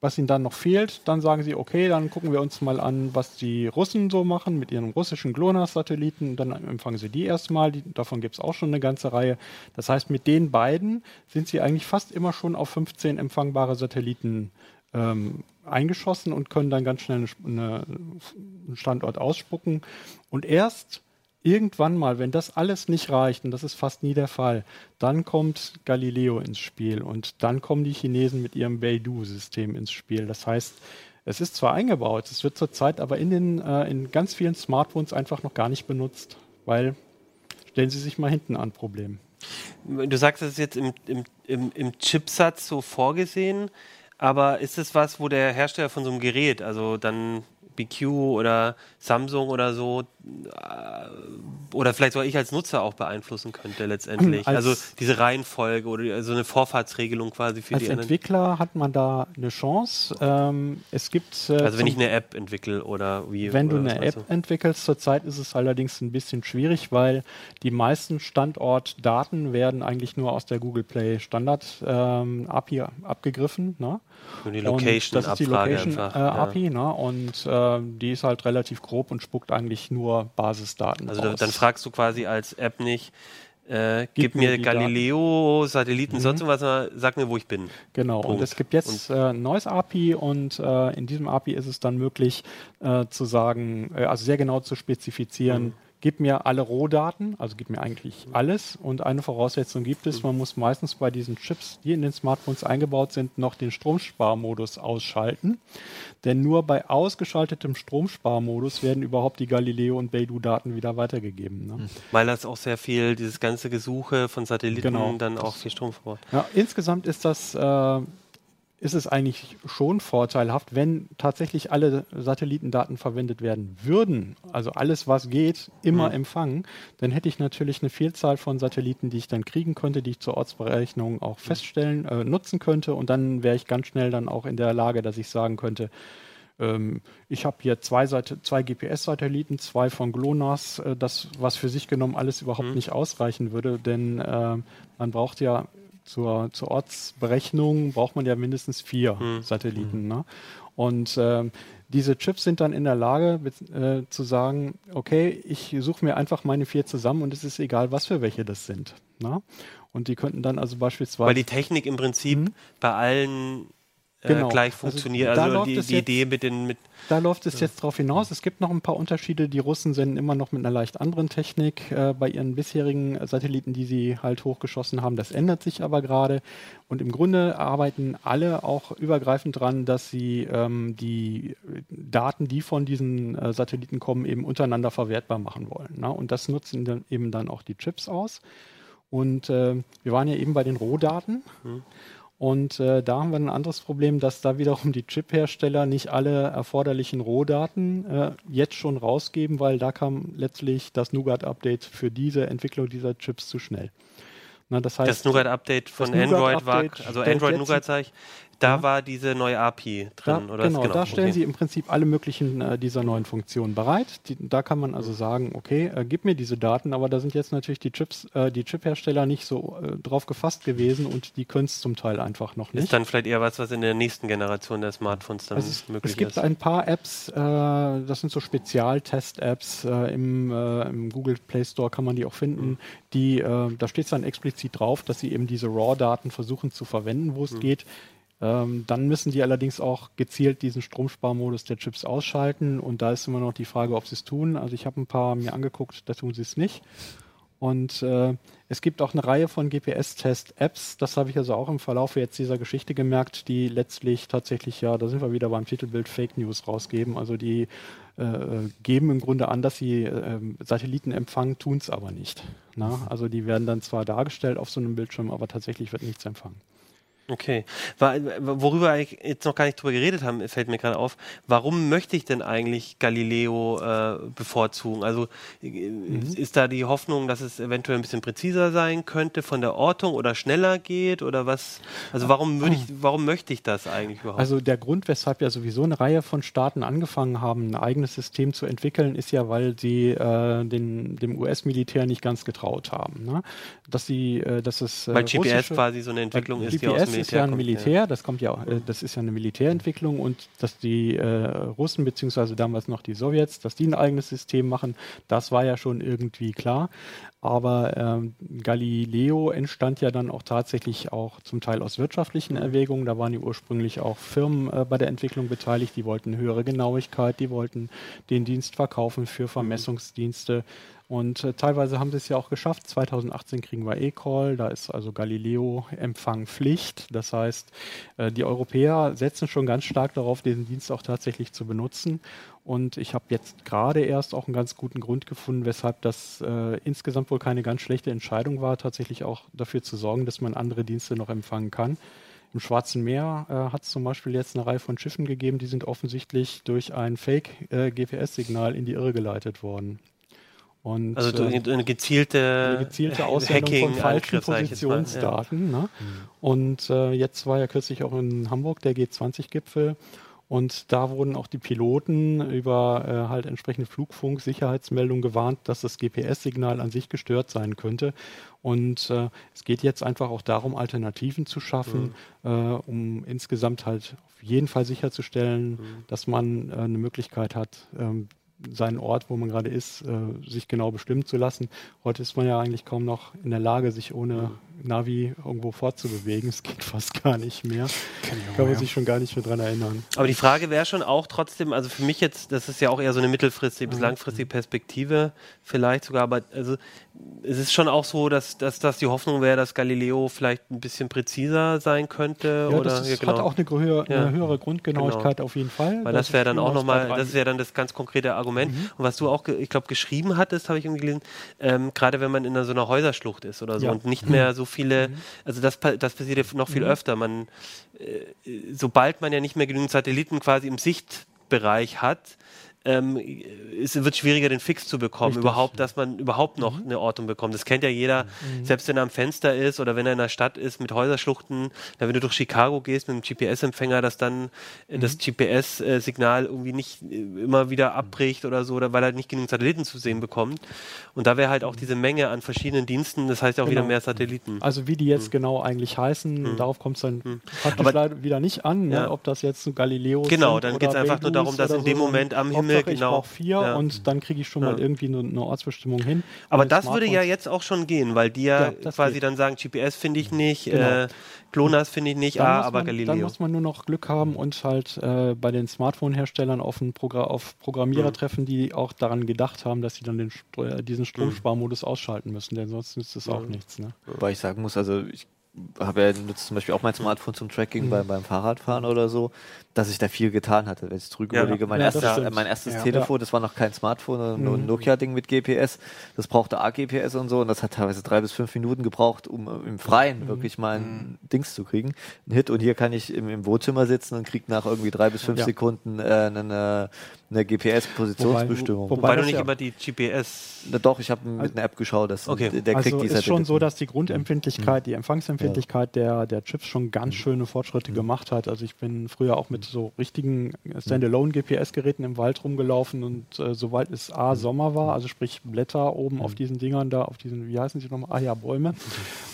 was ihnen dann noch fehlt, dann sagen sie, okay, dann gucken wir uns mal an, was die Russen so machen mit ihren russischen GLONASS-Satelliten. Dann empfangen sie die erstmal. Die, davon gibt es auch schon eine ganze Reihe. Das heißt, mit den beiden sind sie eigentlich fast immer schon auf 15 empfangbare Satelliten ähm, eingeschossen und können dann ganz schnell eine, eine, einen Standort ausspucken. Und erst irgendwann mal, wenn das alles nicht reicht, und das ist fast nie der Fall, dann kommt Galileo ins Spiel und dann kommen die Chinesen mit ihrem Beidou-System ins Spiel. Das heißt, es ist zwar eingebaut, es wird zurzeit aber in, den, äh, in ganz vielen Smartphones einfach noch gar nicht benutzt, weil stellen Sie sich mal hinten an Problem. Du sagst, das ist jetzt im, im, im, im Chipsatz so vorgesehen, aber ist es was, wo der Hersteller von so einem Gerät, also dann BQ oder Samsung oder so, oder vielleicht sogar ich als Nutzer auch beeinflussen könnte letztendlich. Als- also diese Reihenfolge oder die- also eine Vorfahrtsregelung quasi für Als die anderen. Entwickler hat man da eine Chance. Ähm, es gibt äh, Also wenn ich eine App entwickle oder wie. Wenn du oder was eine App entwickelst, zurzeit ist es allerdings ein bisschen schwierig, weil die meisten Standortdaten werden eigentlich nur aus der Google Play Standard ähm, API abgegriffen. Ne? Nur die Und Location das ist die Abfrage Location äh, ja. API, ne? Und ähm, die ist halt relativ grob und spuckt eigentlich nur Basisdaten Also da, raus. dann fragst du quasi als App nicht, äh, gib, Gib mir Galileo, Satelliten, sonst was, sag mir, wo ich bin. Genau, Punkt. und es gibt jetzt äh, ein neues API und äh, in diesem API ist es dann möglich äh, zu sagen, äh, also sehr genau zu spezifizieren, Mhm. Gib mir alle Rohdaten, also gib mir eigentlich alles und eine Voraussetzung gibt es, man muss meistens bei diesen Chips, die in den Smartphones eingebaut sind, noch den Stromsparmodus ausschalten, denn nur bei ausgeschaltetem Stromsparmodus werden überhaupt die Galileo und Beidou-Daten wieder weitergegeben. Ne? Weil das auch sehr viel, dieses ganze Gesuche von Satelliten Genau. dann auch viel Strom verbraucht. Ja, insgesamt ist das äh, ist es eigentlich schon vorteilhaft, wenn tatsächlich alle Satellitendaten verwendet werden würden, also alles, was geht, immer Mhm. empfangen, dann hätte ich natürlich eine Vielzahl von Satelliten, die ich dann kriegen könnte, die ich zur Ortsberechnung auch feststellen, äh, nutzen könnte. Und dann wäre ich ganz schnell dann auch in der Lage, dass ich sagen könnte, ähm, ich habe hier zwei, zwei GPS-Satelliten, zwei von GLONASS, äh, das, was für sich genommen alles überhaupt nicht ausreichen würde, denn äh, man braucht ja zur, zur Ortsberechnung braucht man ja mindestens vier Satelliten. Ne? Und ähm, diese Chips sind dann in der Lage äh, zu sagen, okay, ich suche mir einfach meine vier zusammen und es ist egal, was für welche das sind. Ne? Und die könnten dann also beispielsweise Weil die Technik im Prinzip bei allen äh, Mhm. Genau. gleich Also funktioniert. da Also, läuft die, es die jetzt- Idee mit den mit Da läuft es jetzt drauf hinaus. Es gibt noch ein paar Unterschiede. Die Russen senden immer noch mit einer leicht anderen Technik äh, bei ihren bisherigen Satelliten, die sie halt hochgeschossen haben. Das ändert sich aber gerade. Und im Grunde arbeiten alle auch übergreifend dran, dass sie ähm, die Daten, die von diesen äh, Satelliten kommen, eben untereinander verwertbar machen wollen. Ne? Und das nutzen dann eben dann auch die Chips aus. Und äh, wir waren ja eben bei den Rohdaten. Und äh, da haben wir ein anderes Problem, dass da wiederum die Chip-Hersteller nicht alle erforderlichen Rohdaten äh, jetzt schon rausgeben, weil da kam letztlich das Nougat-Update für diese Entwicklung dieser Chips zu schnell. Na, das heißt, das Nougat-Update von Android war, Nougat-Update also Android Nougat sag ich, da Ja. war diese neue API drin, Da, oder? genau, da stellen okay. sie im Prinzip alle möglichen äh, dieser neuen Funktionen bereit. Die, da kann man also sagen, okay, äh, gib mir diese Daten, aber da sind jetzt natürlich die Chips, äh, die Chiphersteller nicht so äh, drauf gefasst gewesen und die können es zum Teil einfach noch nicht. Ist dann vielleicht eher was, was in der nächsten Generation der Smartphones dann Also es, möglich es gibt ist. ein paar Apps, äh, das sind so Spezialtest-Apps äh, im, im Google Play Store kann man die auch finden. Die, äh, da steht es dann explizit drauf, dass sie eben diese RAW-Daten versuchen zu verwenden, wo es geht. Ähm, dann müssen die allerdings auch gezielt diesen Stromsparmodus der Chips ausschalten und da ist immer noch die Frage, ob sie es tun. Also ich habe ein paar mir angeguckt, da tun sie es nicht. Und äh, es gibt auch eine Reihe von GPS-Test-Apps, das habe ich also auch im Verlauf jetzt dieser Geschichte gemerkt, die letztlich tatsächlich, ja, da sind wir wieder beim Titelbild Fake News rausgeben. Also die äh, geben im Grunde an, dass sie äh, Satelliten empfangen, tun es aber nicht. Na? Also die werden dann zwar dargestellt auf so einem Bildschirm, aber tatsächlich wird nichts empfangen. Okay. Worüber wir eigentlich jetzt noch gar nicht drüber geredet haben, fällt mir gerade auf. Warum möchte ich denn eigentlich Galileo äh, bevorzugen? Also äh, Mhm. ist da die Hoffnung, dass es eventuell ein bisschen präziser sein könnte von der Ortung oder schneller geht oder was? Also warum würde ich, warum möchte ich das eigentlich überhaupt? Also der Grund, weshalb ja sowieso eine Reihe von Staaten angefangen haben, ein eigenes System zu entwickeln, ist ja, weil sie äh, den, dem US-Militär nicht ganz getraut haben. Ne? Dass sie, äh, dass es äh, Weil GPS quasi so eine Entwicklung ist, die aus dem ist ja ein Militär, das kommt ja, auch, äh, das ist ja eine Militärentwicklung und dass die äh, Russen beziehungsweise damals noch die Sowjets, dass die ein eigenes System machen, das war ja schon irgendwie klar. Aber ähm, Galileo entstand ja dann auch tatsächlich auch zum Teil aus wirtschaftlichen Erwägungen. Da waren ja ursprünglich auch Firmen äh, bei der Entwicklung beteiligt, die wollten höhere Genauigkeit, die wollten den Dienst verkaufen für Vermessungsdienste. Und äh, teilweise haben sie es ja auch geschafft. 2018 kriegen wir E-Call, da ist also Galileo-Empfang Pflicht. Das heißt, äh, die Europäer setzen schon ganz stark darauf, diesen Dienst auch tatsächlich zu benutzen. Und ich habe jetzt gerade erst auch einen ganz guten Grund gefunden, weshalb das äh, insgesamt wohl keine ganz schlechte Entscheidung war, tatsächlich auch dafür zu sorgen, dass man andere Dienste noch empfangen kann. Im Schwarzen Meer äh, hat es zum Beispiel jetzt eine Reihe von Schiffen gegeben, die sind offensichtlich durch ein Fake-GPS-Signal in die Irre geleitet worden. Und, Also durch äh, eine gezielte, eine gezielte Aussendung von falschen mal, ja. Positionsdaten. Ne? Und äh, jetzt war ja kürzlich auch in Hamburg der G20-Gipfel und da wurden auch die Piloten über äh, halt entsprechende Flugfunk-Sicherheitsmeldungen gewarnt, dass das GPS-Signal an sich gestört sein könnte. Und äh, es geht jetzt einfach auch darum, Alternativen zu schaffen, äh, um insgesamt halt auf jeden Fall sicherzustellen, dass man äh, eine Möglichkeit hat, ähm, seinen Ort, wo man gerade ist, äh, sich genau bestimmen zu lassen. Heute ist man ja eigentlich kaum noch in der Lage, sich ohne Navi irgendwo fortzubewegen. Es geht fast gar nicht mehr. Kann man sich schon gar nicht mehr dran erinnern. Aber die Frage wäre schon auch trotzdem, also für mich jetzt, das ist ja auch eher so eine mittelfristige Mhm. bis langfristige Perspektive, vielleicht sogar, aber also es ist schon auch so, dass, dass, dass die Hoffnung wäre, dass Galileo vielleicht ein bisschen präziser sein könnte. Ja, oder, das ist, ja, genau. hat auch eine, höher, Ja. eine höhere Grundgenauigkeit auf jeden Fall. Weil das wäre dann auch nochmal, das ist ja dann das ganz konkrete Argument. Mhm. Und was du auch, ich glaube, geschrieben hattest, habe ich irgendwie gelesen, ähm, gerade wenn man in einer, so einer Häuserschlucht ist oder so Ja. und nicht mehr so viele, also das, das passiert ja noch viel Mhm. öfter. Man, äh, sobald man ja nicht mehr genügend Satelliten quasi im Sichtbereich hat, ähm, es wird schwieriger, den Fix zu bekommen, Richtig. überhaupt, dass man überhaupt noch Mhm. eine Ortung bekommt. Das kennt ja jeder, selbst wenn er am Fenster ist oder wenn er in der Stadt ist mit Häuserschluchten, da wenn du durch Chicago gehst mit dem GPS-Empfänger, dass dann äh, das Mhm. GPS-Signal irgendwie nicht äh, immer wieder abbricht oder so, oder weil er nicht genügend Satelliten zu sehen bekommt. Und da wäre halt auch diese Menge an verschiedenen Diensten, das heißt ja auch wieder Genau. mehr Satelliten. Also wie die jetzt genau eigentlich heißen, darauf kommt es dann praktisch Aber- leider wieder nicht an, ne, Ja. ob das jetzt ein Galileo Genau, sind dann oder geht's einfach nur darum, dass in dem so, Moment am Himmel, ich genau. brauche vier Ja. und dann kriege ich schon mal Ja. irgendwie eine, eine Ortsbestimmung hin. Aber das würde ja jetzt auch schon gehen, weil die ja, quasi geht. dann sagen, GPS finde ich nicht, Genau. äh, GLONASS finde ich nicht, Dann ah, aber man, Galileo. Dann muss man nur noch Glück haben und halt äh, bei den Smartphone-Herstellern auf, ein Progra auf Programmierer Mhm. treffen, die auch daran gedacht haben, dass sie dann den, äh, diesen Stromsparmodus ausschalten müssen, denn sonst nützt es auch Mhm. nichts. Ne? Wobei ich sagen muss, also ich habe ja nutze zum Beispiel auch mein Smartphone zum Tracking Mhm. bei, beim Fahrradfahren oder so, dass ich da viel getan hatte. Wenn ich zurück Ja. überlege, mein, Ja, erster, mein erstes Ja. Telefon, das war noch kein Smartphone, nur ein Mhm. Nokia-Ding mit GPS. Das brauchte A-GPS und so und das hat teilweise drei bis fünf Minuten gebraucht, um äh, im Mhm. Freien wirklich mal ein Dings zu kriegen. Ein Hit und hier kann ich im, im Wohnzimmer sitzen und kriege nach irgendwie drei bis fünf Ja. Sekunden äh, einen, äh, eine GPS-Positionsbestimmung. Wobei, wobei du nicht ja über die GPS. Na doch, ich habe mit also, einer App geschaut, dass okay. der also kriegt ist schon so, dass die Grundempfindlichkeit, die Empfangsempfindlichkeit der, der Chips schon ganz schöne Fortschritte gemacht hat. Also ich bin früher auch mit so richtigen Standalone-GPS-Geräten im Wald rumgelaufen und äh, sobald es A Sommer war, also sprich Blätter oben auf diesen Dingern da, auf diesen, wie heißen sie nochmal? Ah ja, Bäume.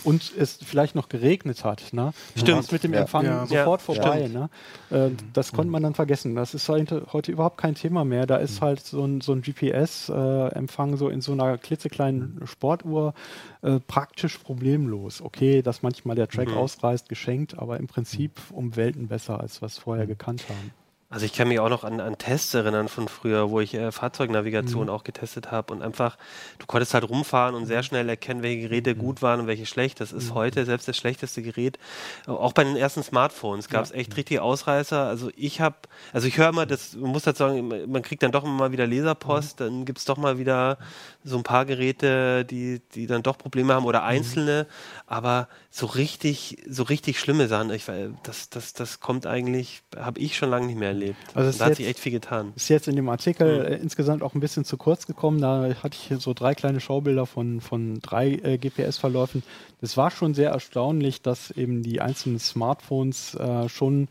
Und es vielleicht noch geregnet hat, ne? Stimmt. mit dem Empfang ja. sofort vorbei. Ne? Äh, das konnte man dann vergessen. Das ist heute, heute überhaupt kein Thema mehr. Da ist halt so ein, so ein GPS-Empfang äh, so in so einer klitzekleinen Sportuhr äh, praktisch problemlos. Okay, dass manchmal der Track mhm. ausreißt, geschenkt, aber im Prinzip um Welten besser, als was vorher gekannt haben. Also ich kann mich auch noch an, an Tests erinnern von früher, wo ich äh, Fahrzeugnavigation mhm. auch getestet habe und einfach, du konntest halt rumfahren und sehr schnell erkennen, welche Geräte mhm. gut waren und welche schlecht. Das ist mhm. heute selbst das schlechteste Gerät. Auch bei den ersten Smartphones gab es ja. echt richtig Ausreißer. Also ich habe, also ich höre immer, das, man muss dazu sagen, man kriegt dann doch immer mal wieder Laserpost, mhm. dann gibt es doch mal wieder so ein paar Geräte, die, die dann doch Probleme haben oder mhm. einzelne, aber so richtig, so richtig schlimme Sachen, ich, das, das, das kommt eigentlich, habe ich schon lange nicht mehr erlebt. Also da hat sich echt viel getan. Ist jetzt in dem Artikel mhm. äh, insgesamt auch ein bisschen zu kurz gekommen. Da hatte ich so drei kleine Schaubilder von, von drei äh, GPS-Verläufen. Das war schon sehr erstaunlich, dass eben die einzelnen Smartphones äh, schon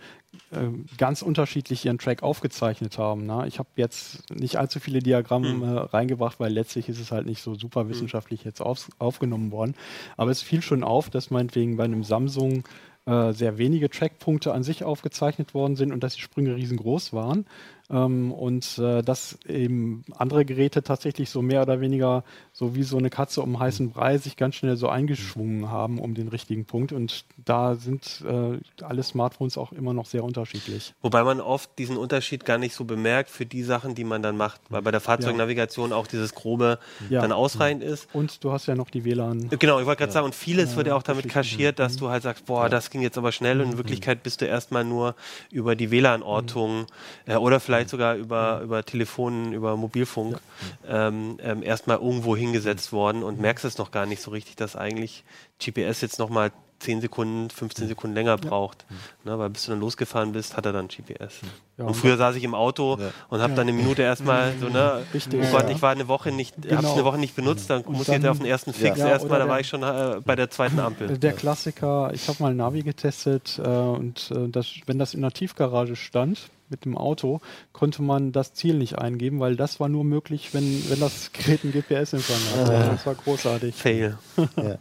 äh, ganz unterschiedlich ihren Track aufgezeichnet haben. Ne? Ich habe jetzt nicht allzu viele Diagramme mhm. äh, reingebracht, weil letztlich ist es halt nicht so super wissenschaftlich jetzt auf, aufgenommen worden. Aber es fiel schon auf, dass meinetwegen bei einem Samsung äh, sehr wenige Trackpunkte an sich aufgezeichnet worden sind und dass die Sprünge riesengroß waren. Ähm, und äh, dass eben andere Geräte tatsächlich so mehr oder weniger so wie so eine Katze um heißen Brei sich ganz schnell so eingeschwungen haben um den richtigen Punkt. Und da sind äh, alle Smartphones auch immer noch sehr unterschiedlich. Wobei man oft diesen Unterschied gar nicht so bemerkt für die Sachen, die man dann macht, weil bei der Fahrzeugnavigation ja. auch dieses Grobe ja. dann ausreichend ist. Und du hast ja noch die WLAN. Genau, ich wollte gerade ja. sagen, und vieles wird ja auch damit kaschiert, dass du halt sagst, boah, das ging jetzt aber schnell und in mhm. Wirklichkeit bist du erstmal nur über die WLAN-Ortung äh, oder vielleicht sogar über, über Telefonen, über Mobilfunk ähm, ähm, erstmal irgendwo hingesetzt worden und merkst es noch gar nicht so richtig, dass eigentlich GPS jetzt nochmal 10 Sekunden, 15 Sekunden länger braucht. Ja. Ne, weil bis du dann losgefahren bist, hat er dann GPS. Ja, und früher saß ich im Auto ja. und habe dann eine Minute erstmal so, ne, Richtig, oh Gott, ich war eine Woche nicht, genau. habe es eine Woche nicht benutzt, dann und muss dann, ich jetzt auf den ersten Fix erstmal, da war ich schon äh, bei der zweiten Ampel. Der Klassiker, ich habe mal Navi getestet äh, und äh, das, wenn das in der Tiefgarage stand, mit dem Auto, konnte man das Ziel nicht eingeben, weil das war nur möglich, wenn, wenn das Gerät ein GPS-Empfang hat. Das war großartig. Fail. ja.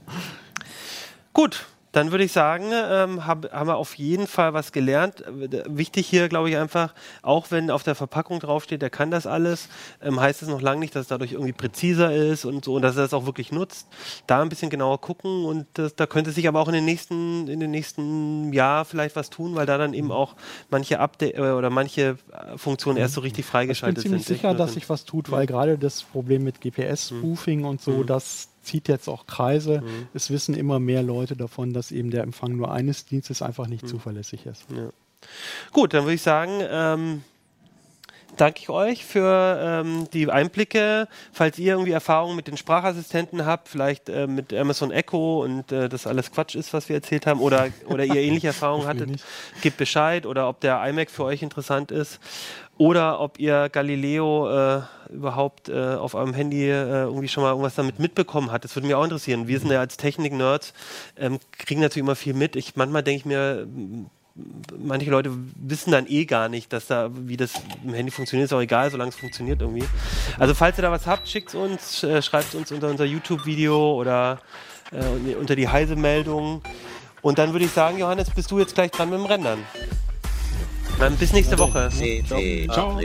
Gut, dann würde ich sagen, ähm, hab, haben wir auf jeden Fall was gelernt. Wichtig hier, glaube ich, einfach, auch wenn auf der Verpackung draufsteht, der kann das alles, ähm, heißt es noch lange nicht, dass es dadurch irgendwie präziser ist und so und dass er das auch wirklich nutzt. Da ein bisschen genauer gucken und das, da könnte sich aber auch in den nächsten, in den nächsten Jahr vielleicht was tun, weil da dann eben auch manche Update äh, oder manche äh, Funktionen erst so richtig freigeschaltet sind. Ich bin ziemlich sind. sicher, dass sich was tut, weil gerade das Problem mit GPS-Spoofing mhm. und so, mhm. dass zieht jetzt auch Kreise. Mhm. Es wissen immer mehr Leute davon, dass eben der Empfang nur eines Dienstes einfach nicht mhm. zuverlässig ist. Ja. Gut, dann würde ich sagen, ähm, danke ich euch für ähm, die Einblicke. Falls ihr irgendwie Erfahrungen mit den Sprachassistenten habt, vielleicht äh, mit Amazon Echo und äh, das alles Quatsch ist, was wir erzählt haben, oder, oder ihr ähnliche Erfahrungen hattet, gebt Bescheid oder ob der iMac für euch interessant ist oder ob ihr Galileo äh, überhaupt äh, auf eurem Handy äh, irgendwie schon mal irgendwas damit mitbekommen habt. Das würde mich auch interessieren. Wir sind ja als Technik-Nerds, ähm, kriegen natürlich immer viel mit. Ich manchmal denke ich mir, manche Leute wissen dann eh gar nicht, dass da, wie das im Handy funktioniert, ist auch egal, solange es funktioniert irgendwie. Also falls ihr da was habt, schickt uns, äh, schreibt uns unter unser YouTube-Video oder äh, unter die Heise-Meldung. Und dann würde ich sagen, Johannes, bist du jetzt gleich dran mit dem Rendern. Dann bis nächste Woche. Ciao. Ciao.